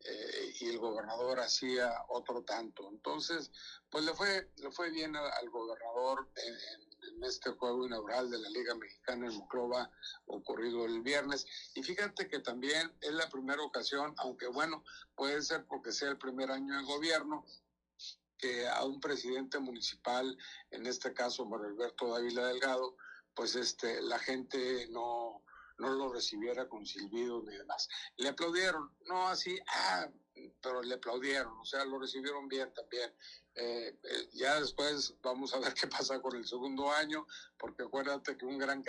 eh, y el gobernador hacía otro tanto. Entonces, pues le fue, le fue bien al, al gobernador en, este juego inaugural de la Liga Mexicana en Monclova ocurrido el viernes. Y fíjate que también es la primera ocasión, aunque bueno, puede ser porque sea el primer año de gobierno, que a un presidente municipal, en este caso Mario Alberto Dávila Delgado, pues este, la gente no, no lo recibiera con silbidos ni demás. Le aplaudieron, no así, ah, pero le aplaudieron, o sea, lo recibieron bien también. Eh, eh, ya después vamos a ver qué pasa con el segundo año, porque acuérdate que un gran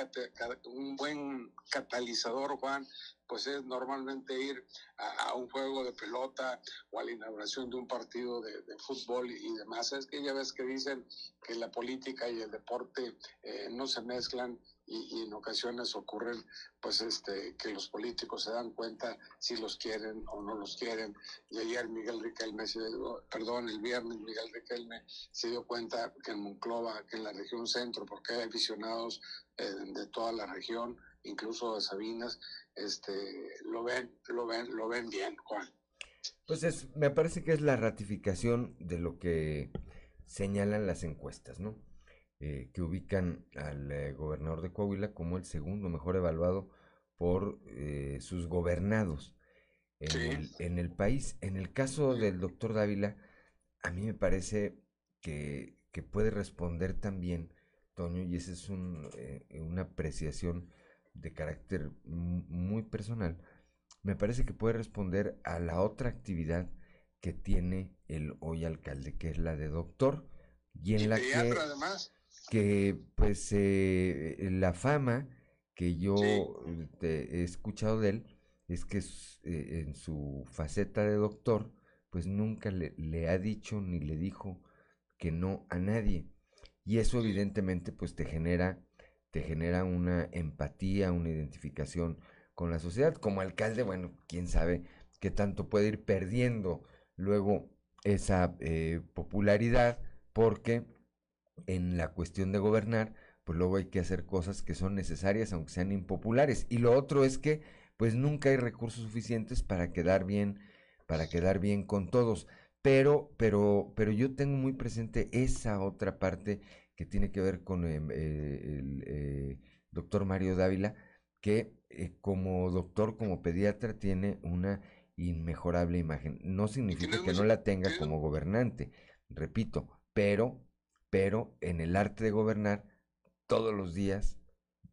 un buen catalizador, Juan, pues es normalmente ir a, un juego de pelota o a la inauguración de un partido de, de fútbol y demás. Es que ya ves que dicen que la política y el deporte eh, no se mezclan y, y en ocasiones ocurren pues este que los políticos se dan cuenta si los quieren o no los quieren y ayer Miguel Riquelme se perdón el viernes Miguel Riquelme se dio cuenta que en Monclova que en la región centro porque hay aficionados eh, de toda la región incluso de Sabinas este lo ven lo ven lo ven bien Juan Pues es, me parece que es la ratificación de lo que señalan las encuestas, ¿no? Eh, que ubican al eh, gobernador de Coahuila como el segundo mejor evaluado por eh, sus gobernados en, el, en el país. En el caso del doctor Dávila, a mí me parece que, que puede responder también, Toño, y esa es un, eh, una apreciación de carácter mu- muy personal, me parece que puede responder a la otra actividad que tiene el hoy alcalde, que es la de doctor, y en y la que, además que pues eh, la fama que yo eh, te- he escuchado de él es que eh, en su faceta de doctor, pues nunca le, le ha dicho ni le dijo que no a nadie. Y eso evidentemente pues te genera, te genera una empatía, una identificación con la sociedad. Como alcalde, bueno, quién sabe qué tanto puede ir perdiendo luego esa eh, popularidad, porque en la cuestión de gobernar, pues luego hay que hacer cosas que son necesarias, aunque sean impopulares. Y lo otro es que, pues nunca hay recursos suficientes para quedar bien, para quedar bien con todos. Pero, pero, pero yo tengo muy presente esa otra parte que tiene que ver con em, eh, el eh, doctor Mario Dávila, que eh, como doctor, como pediatra, tiene una inmejorable imagen. No significa que no la tenga como gobernante, repito, pero, pero en el arte de gobernar, todos los días,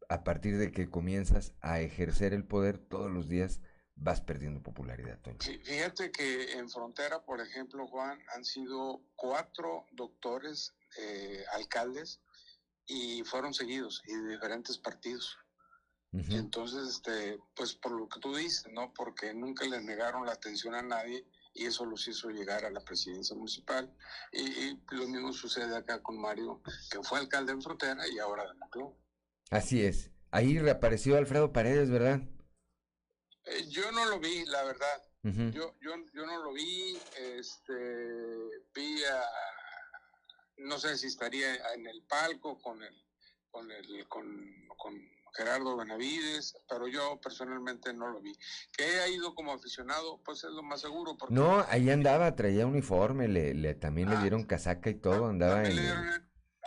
a partir de que comienzas a ejercer el poder, todos los días vas perdiendo popularidad, Toño. Sí, fíjate que en Frontera, por ejemplo, Juan, han sido cuatro doctores eh, alcaldes y fueron seguidos y de diferentes partidos. Entonces, este, pues por lo que tú dices, ¿no? Porque nunca le negaron la atención a nadie y eso los hizo llegar a la presidencia municipal. Y, y lo mismo sucede acá con Mario, que fue alcalde en Frontera y ahora de Monclova. Así es. Ahí reapareció Alfredo Paredes, ¿verdad? Eh, yo no lo vi, la verdad. Yo, yo, yo no lo vi, este, vi a, no sé si estaría en el palco con el, con, el, con, con Gerardo Benavides, pero yo personalmente no lo vi. Que haya ido como aficionado, pues es lo más seguro. Porque No, ahí andaba, traía uniforme, le, le- también le dieron casaca y todo, andaba en,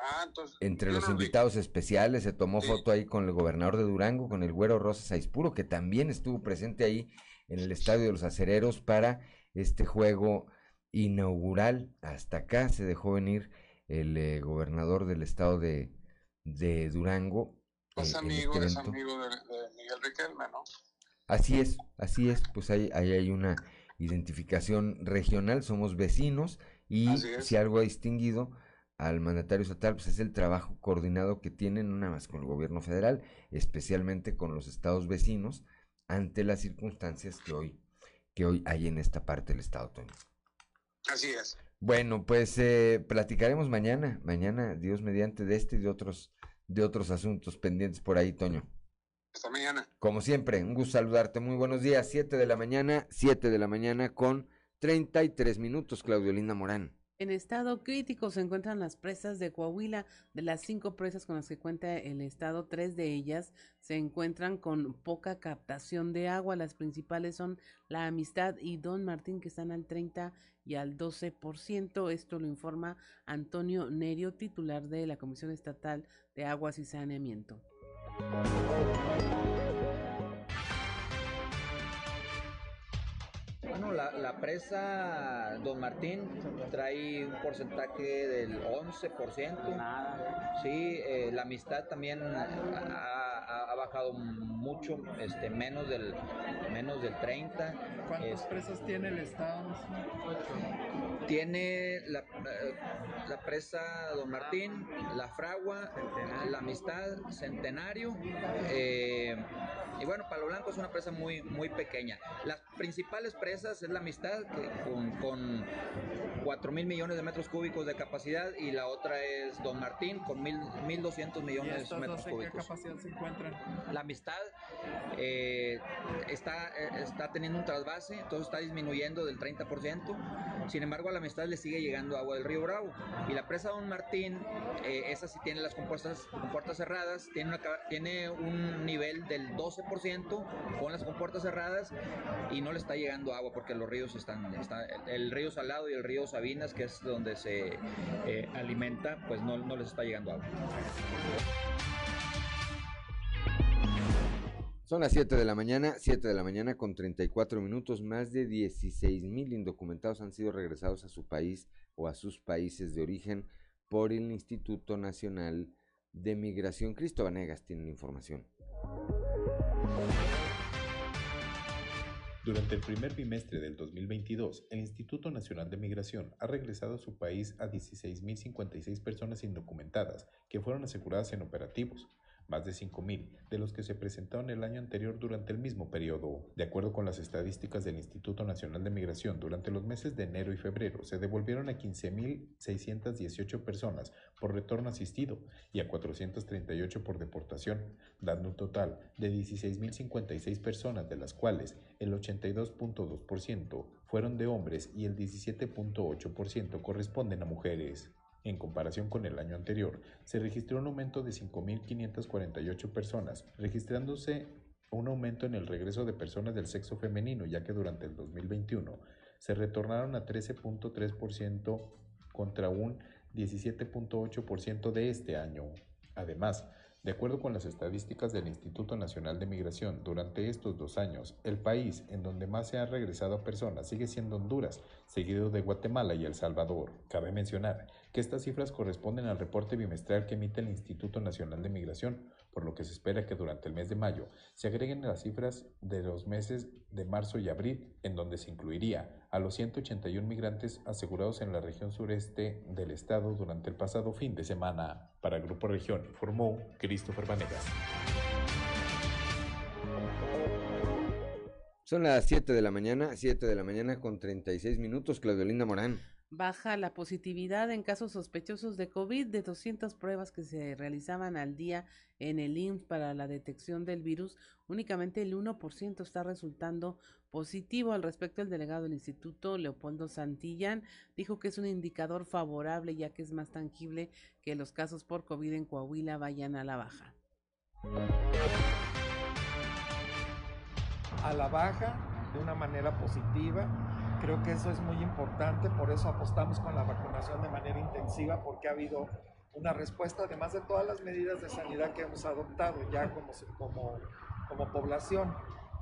Ah, entonces, entre los no vi. invitados especiales, se tomó foto ahí con el gobernador de Durango, con el güero Rosas Saispuro, que también estuvo presente ahí en el Estadio de los Acereros para este juego inaugural. Hasta acá se dejó venir el eh, gobernador del estado de, de Durango. Es amigo, es amigo de, de Miguel Riquelme, ¿no? Así es, así es, pues ahí, ahí hay una identificación regional, somos vecinos y si algo ha distinguido al mandatario estatal, pues es el trabajo coordinado que tienen, nada más con el gobierno federal, especialmente con los estados vecinos, ante las circunstancias que hoy, que hoy hay en esta parte del estado, Toño. Así es. Bueno, pues eh, platicaremos mañana, mañana, Dios mediante, de este y de otros, de otros asuntos pendientes por ahí, Toño. Hasta mañana. Como siempre, un gusto saludarte. Muy buenos días. 7 de la mañana, 7 de la mañana con 33 minutos, Claudio Linda Morán. En estado crítico se encuentran las presas de Coahuila. De las cinco presas con las que cuenta el estado, tres de ellas se encuentran con poca captación de agua. Las principales son La Amistad y Don Martín, que están al 30 y al 12%. Esto lo informa Antonio Nerio, titular de la Comisión Estatal de Aguas y Saneamiento. Bueno, la, la presa Don Martín trae un porcentaje del 11%. Sí, eh, la amistad también ha, ha- ha bajado mucho, este, menos del menos del 30. ¿Cuántas Es- presas tiene el Estado? tiene la, la presa Don Martín, la Fragua, la Amistad, Centenario. eh, y bueno, Palo Blanco es una presa muy, muy pequeña. Las principales presas es la Amistad, que con, con 4 mil millones de metros cúbicos de capacidad, y la otra es Don Martín, con mil, 1.200 ¿Y millones de metros cúbicos. capacidad se encuentran? La amistad eh, está, eh, está teniendo un trasvase, entonces está disminuyendo del 30%. Sin embargo, a la amistad le sigue llegando agua del río Bravo. Y la presa Don Martín, eh, esa sí tiene las compuertas, compuertas cerradas, tiene, tiene un nivel del 12% con las compuertas cerradas y no le está llegando agua porque los ríos están, está, el, río Salado y el río Sabinas, que es donde se alimenta, pues no, no les está llegando agua. Son las 7 de la mañana, 7 de la mañana con 34 minutos. Más de 16 mil indocumentados han sido regresados a su país o a sus países de origen por el Instituto Nacional de Migración. Cristo Vanegas tiene la información. Durante el primer bimestre del 2022, el Instituto Nacional de Migración ha regresado a su país a 16.056 personas indocumentadas que fueron aseguradas en operativos, más de 5.000 de los que se presentaron el año anterior durante el mismo periodo. De acuerdo con las estadísticas del Instituto Nacional de Migración, durante los meses de enero y febrero se devolvieron a 15.618 personas por retorno asistido y a 438 por deportación, dando un total de 16.056 personas, de las cuales el 82.2% fueron de hombres y el 17.8% corresponden a mujeres. En comparación con el año anterior, se registró un aumento de 5.548 personas, registrándose un aumento en el regreso de personas del sexo femenino, ya que durante el 2021 se retornaron a 13.3% contra un 17.8% de este año. Además, de acuerdo con las estadísticas del Instituto Nacional de Migración, durante estos dos años, el país en donde más se han regresado personas sigue siendo Honduras, seguido de Guatemala y El Salvador. Cabe mencionar que estas cifras corresponden al reporte bimestral que emite el Instituto Nacional de Migración, por lo que se espera que durante el mes de mayo se agreguen las cifras de los meses de marzo y abril, en donde se incluiría a los 181 migrantes asegurados en la región sureste del estado durante el pasado fin de semana. Para el Grupo Región informó Christopher Vanegas. Son las 7 de la mañana, 7 de la mañana con 36 minutos, Claudio Linda Morán. Baja la positividad en casos sospechosos de COVID de 200 pruebas que se realizaban al día en el IMSS para la detección del virus. Únicamente el 1% está resultando positivo. Al respecto, el delegado del instituto, Leopoldo Santillán, dijo que es un indicador favorable ya que es más tangible que los casos por COVID en Coahuila vayan a la baja. A la baja de una manera positiva Creo que eso es muy importante, por eso apostamos con la vacunación de manera intensiva, porque ha habido una respuesta, además de todas las medidas de sanidad que hemos adoptado ya como, como, como población.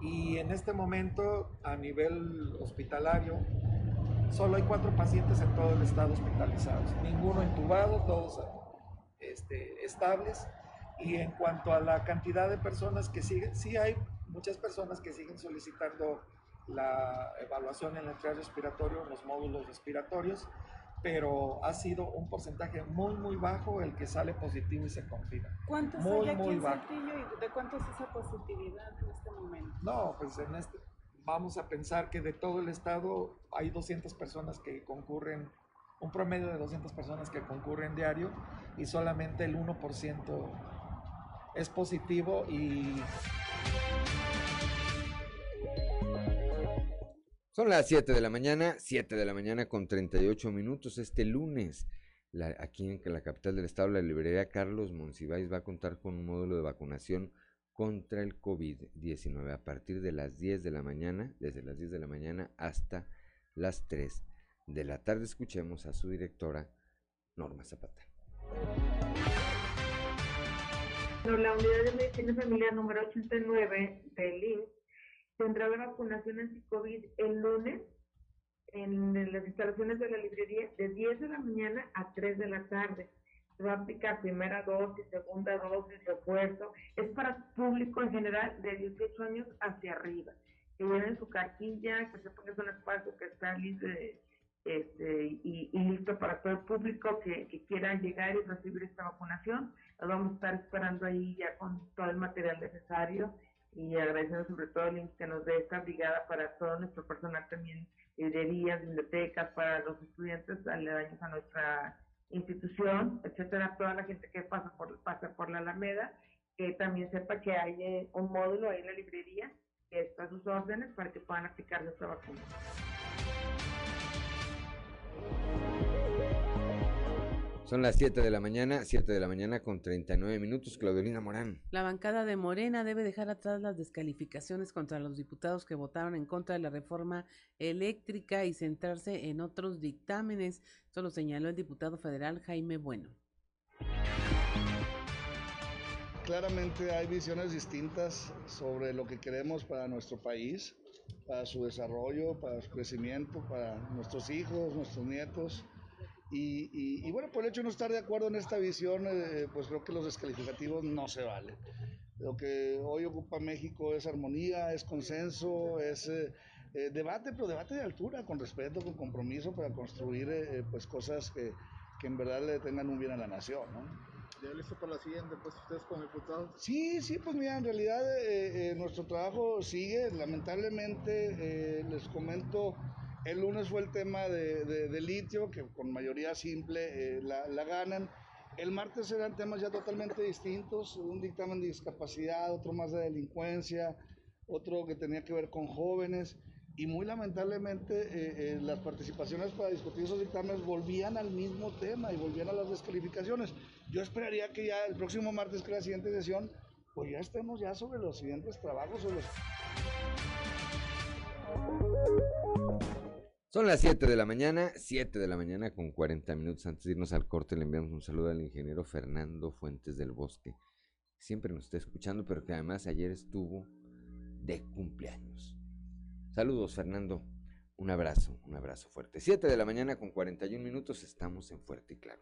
Y en este momento, a nivel hospitalario, solo hay cuatro pacientes en todo el estado hospitalizados, ninguno intubado, todos este, estables. Y en cuanto a la cantidad de personas que siguen, sí hay muchas personas que siguen solicitando la evaluación en el tren respiratorio, en los módulos respiratorios, pero ha sido un porcentaje muy, muy bajo el que sale positivo y se confina. ¿Cuántos muy, hay aquí muy en Saltillo y de cuánto es esa positividad en este momento? No, pues en este, vamos a pensar que de todo el estado hay 200 personas que concurren, un promedio de 200 personas que concurren diario y solamente el 1% es positivo y Son las 7 de la mañana, 7 de la mañana con 38 minutos. Este lunes, aquí en la capital del estado, la librería Carlos Monsiváis va a contar con un módulo de vacunación contra el COVID-19 a partir de las 10 de la mañana, desde las 10 de la mañana hasta las 3 de la tarde. Escuchemos a su directora, Norma Zapata. La unidad de medicina familiar número 89 del tendrá la vacunación anti-COVID el lunes en las instalaciones de la librería de 10 de la mañana a 3 de la tarde. Se va a aplicar primera dosis, segunda dosis, refuerzo. Es para público en general de 18 años hacia arriba. Que lleven su cartilla, que sepan que es un espacio que está libre este, y, listo para todo el público que, quiera llegar y recibir esta vacunación. Los vamos a estar esperando ahí ya con todo el material necesario y agradecemos sobre todo el que nos dé esta brigada para todo nuestro personal también, librerías, bibliotecas, para los estudiantes aledaños a nuestra institución, etcétera, toda la gente que pasa por, pasa por la Alameda, que también sepa que hay eh, un módulo ahí en la librería que está a sus órdenes para que puedan aplicar nuestra vacuna. Son las 7 de la mañana, 7 de la mañana con 39 minutos. Claudelina Morán. La bancada de Morena debe dejar atrás las descalificaciones contra los diputados que votaron en contra de la reforma eléctrica y centrarse en otros dictámenes. Esto lo señaló el diputado federal Jaime Bueno. Claramente hay visiones distintas sobre lo que queremos para nuestro país, para su desarrollo, para su crecimiento, para nuestros hijos, nuestros nietos y, bueno, por el hecho de no estar de acuerdo en esta visión, eh, pues creo que los descalificativos no se valen. Lo que hoy ocupa México es armonía, es consenso, es eh, eh, debate, pero debate de altura, con respeto, con compromiso para construir pues cosas que, que, en verdad le tengan un bien a la nación. ¿no? ¿Ya listo para la siguiente, pues ustedes como diputados? Sí, sí, pues mira, en realidad nuestro trabajo sigue. Lamentablemente, les comento, el lunes fue el tema de, litio, que con mayoría simple eh, la, ganan. El martes eran temas ya totalmente distintos, un dictamen de discapacidad, otro más de delincuencia, otro que tenía que ver con jóvenes. Y muy lamentablemente eh, eh, las participaciones para discutir esos dictámenes volvían al mismo tema y volvían a las descalificaciones. Yo esperaría que ya el próximo martes, que la siguiente sesión, pues ya estemos ya sobre los siguientes trabajos. Son las 7 de la mañana, 7 de la mañana con 40 minutos. Antes de irnos al corte, le enviamos un saludo al ingeniero Fernando Fuentes del Bosque. Siempre nos está escuchando, pero que además ayer estuvo de cumpleaños. Saludos, Fernando. Un abrazo, un abrazo fuerte. 7 de la mañana con 41 minutos, estamos en Fuerte y Claro.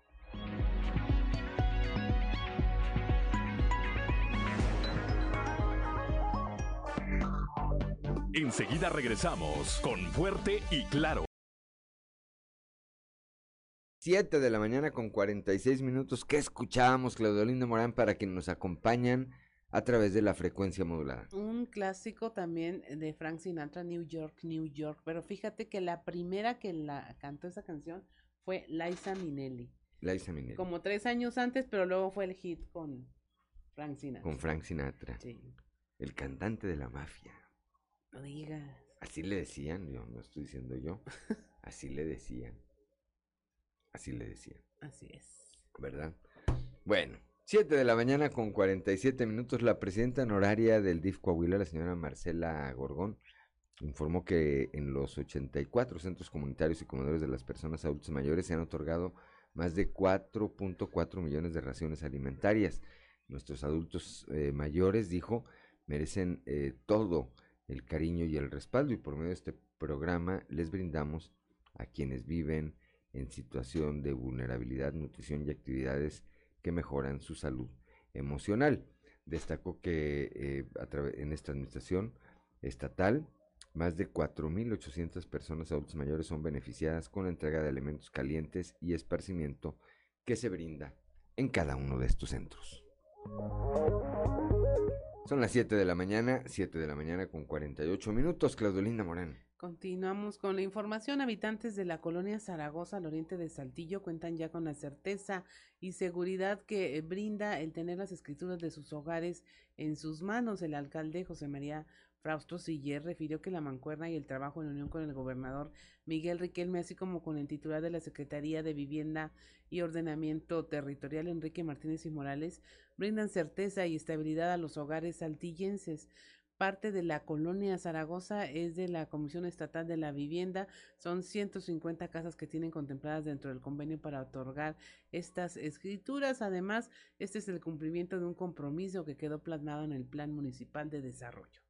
Enseguida regresamos con Fuerte y Claro. 7 de la mañana con 46 minutos. ¿Qué escuchábamos, Claudio Lindo Morán, para que nos acompañan a través de la frecuencia modulada. Un clásico también de Frank Sinatra, New York, New York. Pero fíjate que la primera que la cantó esa canción fue Liza Minnelli. Liza Minnelli. Como tres años antes, pero luego fue el hit con Frank Sinatra. Con Frank Sinatra. Sí. El cantante de la mafia. No digas. Así le decían, yo no estoy diciendo yo. [laughs] Así le decían. Así le decían. Así es. ¿Verdad? Bueno, 7 de la mañana con 47 minutos. La presidenta honoraria del DIF Coahuila, la señora Marcela Gorgón, informó que en los 84 centros comunitarios y comedores de las personas adultas mayores se han otorgado más de 4.4 millones de raciones alimentarias. Nuestros adultos eh, mayores, dijo, merecen eh, todo el cariño y el respaldo y por medio de este programa les brindamos a quienes viven en situación de vulnerabilidad, nutrición y actividades que mejoran su salud emocional. Destacó que eh, en esta administración estatal más de 4.800 personas adultas mayores son beneficiadas con la entrega de alimentos calientes y esparcimiento que se brinda en cada uno de estos centros. Son las 7 de la mañana, 7 de la mañana con 48 minutos, Claudolinda Morán. Continuamos con la información. Habitantes de la colonia Zaragoza, al oriente de Saltillo, cuentan ya con la certeza y seguridad que brinda el tener las escrituras de sus hogares en sus manos. El alcalde José María Frausto Siller refirió que la mancuerna y el trabajo en unión con el gobernador Miguel Riquelme, así como con el titular de la Secretaría de Vivienda y Ordenamiento Territorial, Enrique Martínez y Morales, brindan certeza y estabilidad a los hogares saltillenses. Parte de la colonia Zaragoza es de la Comisión Estatal de la Vivienda. Son 150 casas que tienen contempladas dentro del convenio para otorgar estas escrituras. Además, este es el cumplimiento de un compromiso que quedó plasmado en el Plan Municipal de Desarrollo.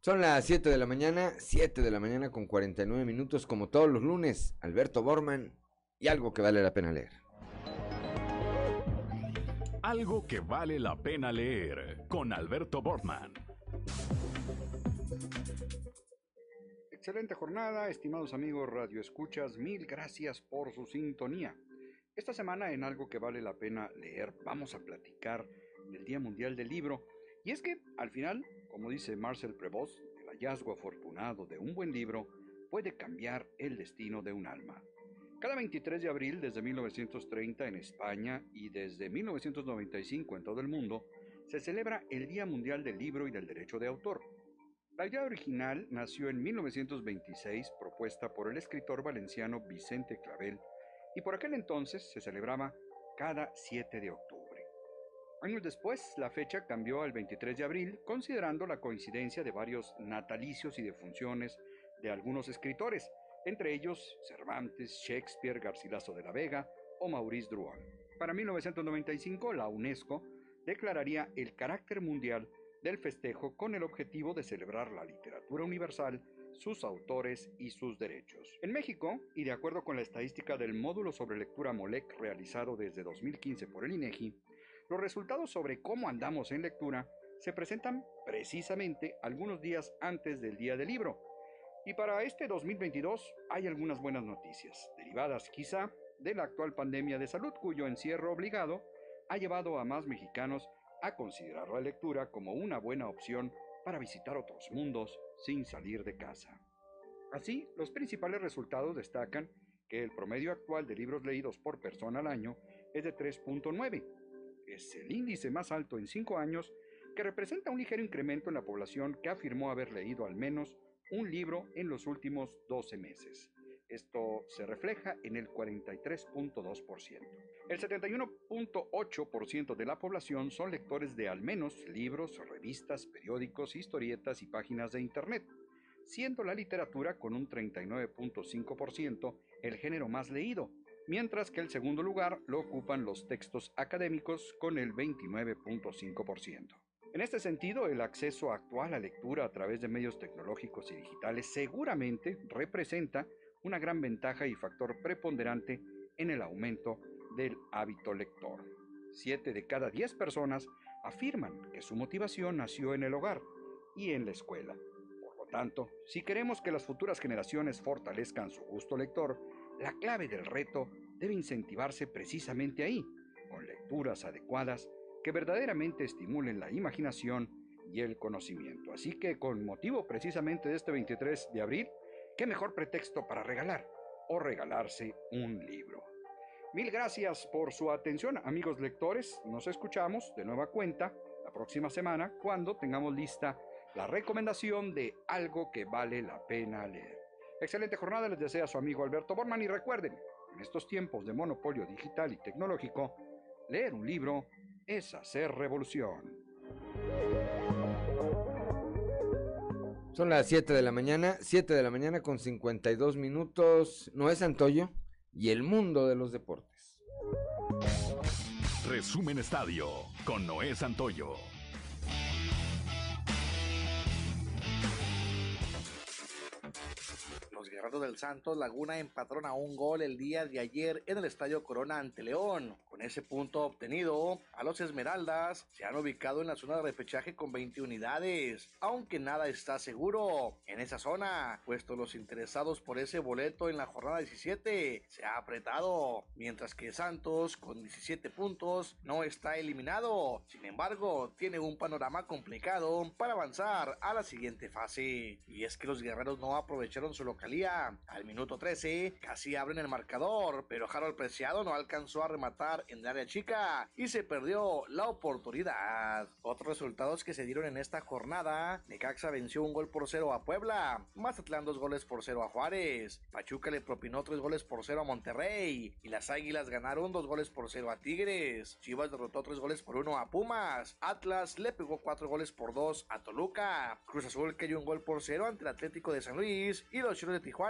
Son las 7 de la mañana, 7 de la mañana con 49 minutos, como todos los lunes, Alberto Borman y algo que vale la pena leer. Algo que vale la pena leer con Alberto Borman. Excelente jornada, estimados amigos Radio Escuchas, mil gracias por su sintonía. Esta semana en algo que vale la pena leer vamos a platicar del Día Mundial del Libro. Y es que, al final, como dice Marcel Prevost, el hallazgo afortunado de un buen libro puede cambiar el destino de un alma. Cada 23 de abril desde 1930 en España y desde 1995 en todo el mundo, se celebra el Día Mundial del Libro y del Derecho de Autor. La idea original nació en 1926, propuesta por el escritor valenciano Vicente Clavel, y por aquel entonces se celebraba cada 7 de octubre. Años después, la fecha cambió al 23 de abril, considerando la coincidencia de varios natalicios y defunciones de algunos escritores, entre ellos Cervantes, Shakespeare, Garcilaso de la Vega o Maurice Druon. Para 1995, la UNESCO declararía el carácter mundial del festejo con el objetivo de celebrar la literatura universal, sus autores y sus derechos. En México, y de acuerdo con la estadística del módulo sobre lectura MOLEC realizado desde 2015 por el INEGI, los resultados sobre cómo andamos en lectura se presentan precisamente algunos días antes del Día del Libro. Y para este 2022 hay algunas buenas noticias, derivadas quizá de la actual pandemia de salud cuyo encierro obligado ha llevado a más mexicanos a considerar la lectura como una buena opción para visitar otros mundos sin salir de casa. Así, los principales resultados destacan que el promedio actual de libros leídos por persona al año es de 3.9. Es el índice más alto en 5 años que representa un ligero incremento en la población que afirmó haber leído al menos un libro en los últimos 12 meses. Esto se refleja en el 43.2%. El 71.8% de la población son lectores de al menos libros, revistas, periódicos, historietas y páginas de Internet, siendo la literatura con un 39.5% el género más leído, mientras que el segundo lugar lo ocupan los textos académicos con el 29.5%. En este sentido, el acceso actual a lectura a través de medios tecnológicos y digitales seguramente representa una gran ventaja y factor preponderante en el aumento del hábito lector. Siete de cada diez personas afirman que su motivación nació en el hogar y en la escuela. Por lo tanto, si queremos que las futuras generaciones fortalezcan su gusto lector, la clave del reto debe incentivarse precisamente ahí, con lecturas adecuadas que verdaderamente estimulen la imaginación y el conocimiento. Así que con motivo precisamente de este 23 de abril, qué mejor pretexto para regalar o regalarse un libro. Mil gracias por su atención, amigos lectores. Nos escuchamos de nueva cuenta la próxima semana cuando tengamos lista la recomendación de algo que vale la pena leer. Excelente jornada les desea su amigo Alberto Borman y recuerden, en estos tiempos de monopolio digital y tecnológico, leer un libro es hacer revolución. Son las 7 de la mañana, 7 de la mañana con 52 minutos. Noé Santoyo y el mundo de los deportes. Resumen Estadio con Noé Santoyo. Guerreros del Santos Laguna empataron a un gol el día de ayer en el Estadio Corona ante León. Con ese punto obtenido, a los Esmeraldas se han ubicado en la zona de repechaje con 20 unidades, aunque nada está seguro en esa zona, puesto los interesados por ese boleto en la jornada 17 se ha apretado, mientras que Santos con 17 puntos no está eliminado. Sin embargo, tiene un panorama complicado para avanzar a la siguiente fase. Y es que los guerreros no aprovecharon su al minuto 13 casi abren el marcador, pero Harold Preciado no alcanzó a rematar en el área chica y se perdió la oportunidad. Otros resultados que se dieron en esta jornada, Necaxa venció un gol por cero a Puebla, Mazatlán dos goles por cero a Juárez, Pachuca le propinó tres goles por cero a Monterrey y las Águilas ganaron dos goles por cero a Tigres, Chivas derrotó tres goles por uno a Pumas, Atlas le pegó cuatro goles por dos a Toluca, Cruz Azul cayó un gol por cero ante el Atlético de San Luis y los Choros de Tijuana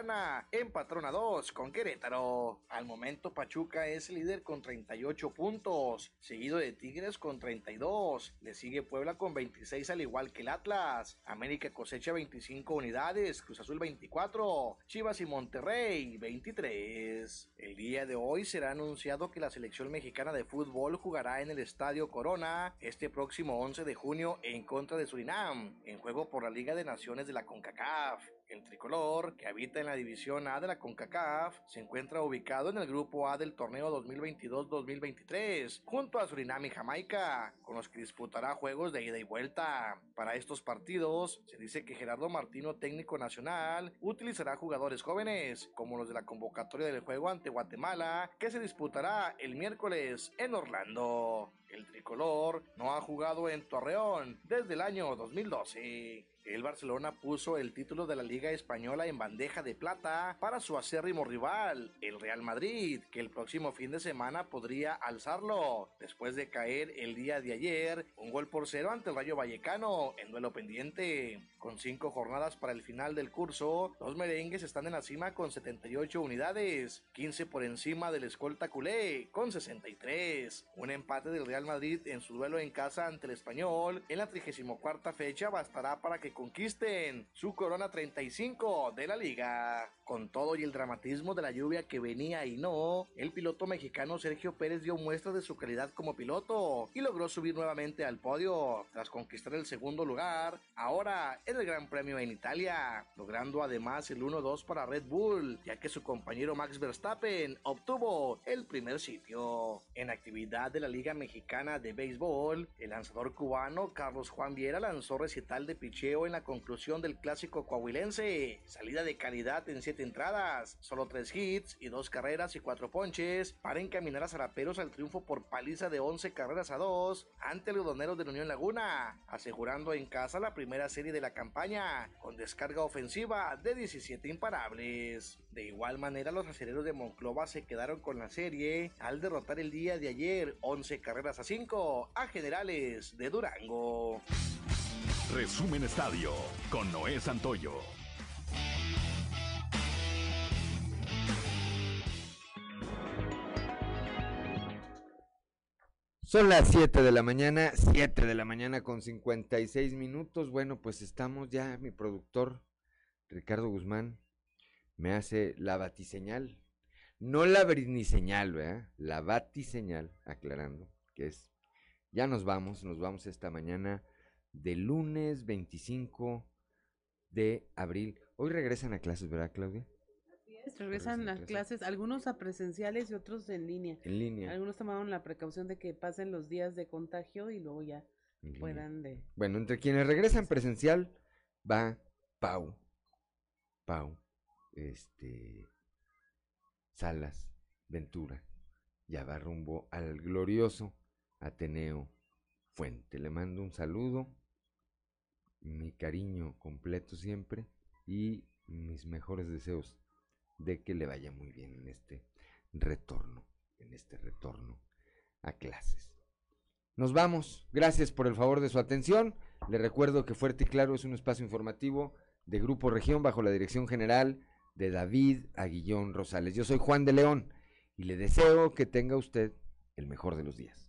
empataron a 2 con Querétaro. Al momento Pachuca es líder con 38 puntos, seguido de Tigres con 32. Le sigue Puebla con 26 al igual que el Atlas. América cosecha 25 unidades, Cruz Azul 24, Chivas y Monterrey 23. El día de hoy será anunciado que la selección mexicana de fútbol jugará en el Estadio Corona este próximo 11 de junio en contra de Surinam, en juego por la Liga de Naciones de la CONCACAF. El tricolor, que habita en la división A de la CONCACAF, se encuentra ubicado en el grupo A del torneo 2022-2023, junto a Surinam y Jamaica, con los que disputará juegos de ida y vuelta. Para estos partidos, se dice que Gerardo Martino, técnico nacional, utilizará jugadores jóvenes, como los de la convocatoria del juego ante Guatemala, que se disputará el miércoles en Orlando. El tricolor no ha jugado en Torreón desde el año 2012. El Barcelona puso el título de la Liga Española en bandeja de plata para su acérrimo rival, el Real Madrid, que el próximo fin de semana podría alzarlo, después de caer el día de ayer un gol por cero ante el Rayo Vallecano en duelo pendiente. Con cinco jornadas para el final del curso, los merengues están en la cima con 78 unidades, 15 por encima del escolta culé con 63. Un empate del Real Madrid en su duelo en casa ante el español en la 34 fecha bastará para que conquisten su corona 35 de la liga. Con todo y el dramatismo de la lluvia que venía y no, el piloto mexicano Sergio Pérez dio muestras de su calidad como piloto y logró subir nuevamente al podio tras conquistar el segundo lugar, ahora en el Gran Premio en Italia, logrando además el 1-2 para Red Bull, ya que su compañero Max Verstappen obtuvo el primer sitio. En actividad de la Liga Mexicana de Béisbol, el lanzador cubano Carlos Juan Viera lanzó recital de picheo en la conclusión del clásico coahuilense, salida de calidad en siete entradas, solo tres hits y dos carreras y cuatro ponches para encaminar a Zaraperos al triunfo por paliza de 11 carreras a 2 ante los doneros de la Unión Laguna, asegurando en casa la primera serie de la campaña con descarga ofensiva de 17 imparables. De igual manera, los acereros de Monclova se quedaron con la serie al derrotar el día de ayer 11 carreras a 5 a Generales de Durango. Resumen Estadio con Noé Santoyo. Son las 7 de la mañana, 7 de la mañana con 56 minutos. Bueno, pues estamos ya, mi productor Ricardo Guzmán me hace la batiseñal. No la brisniseñal, ¿verdad? La batiseñal, aclarando, que es, ya nos vamos, nos vamos esta mañana de lunes 25 de abril. Hoy regresan a clases, ¿verdad, Claudia? Así es. regresan a clases, algunos a presenciales y otros en línea. En línea. Algunos tomaron la precaución de que pasen los días de contagio y luego ya puedan de... Bueno, entre quienes regresan presencial va Pau. Pau. Este. Salas. Ventura. Ya va rumbo al glorioso Ateneo Fuente. Le mando un saludo. Mi cariño completo siempre. Y mis mejores deseos de que le vaya muy bien en este retorno. En este retorno a clases. Nos vamos. Gracias por el favor de su atención. Le recuerdo que Fuerte y Claro es un espacio informativo de Grupo Región bajo la dirección general de David Aguillón Rosales. Yo soy Juan de León y le deseo que tenga usted el mejor de los días.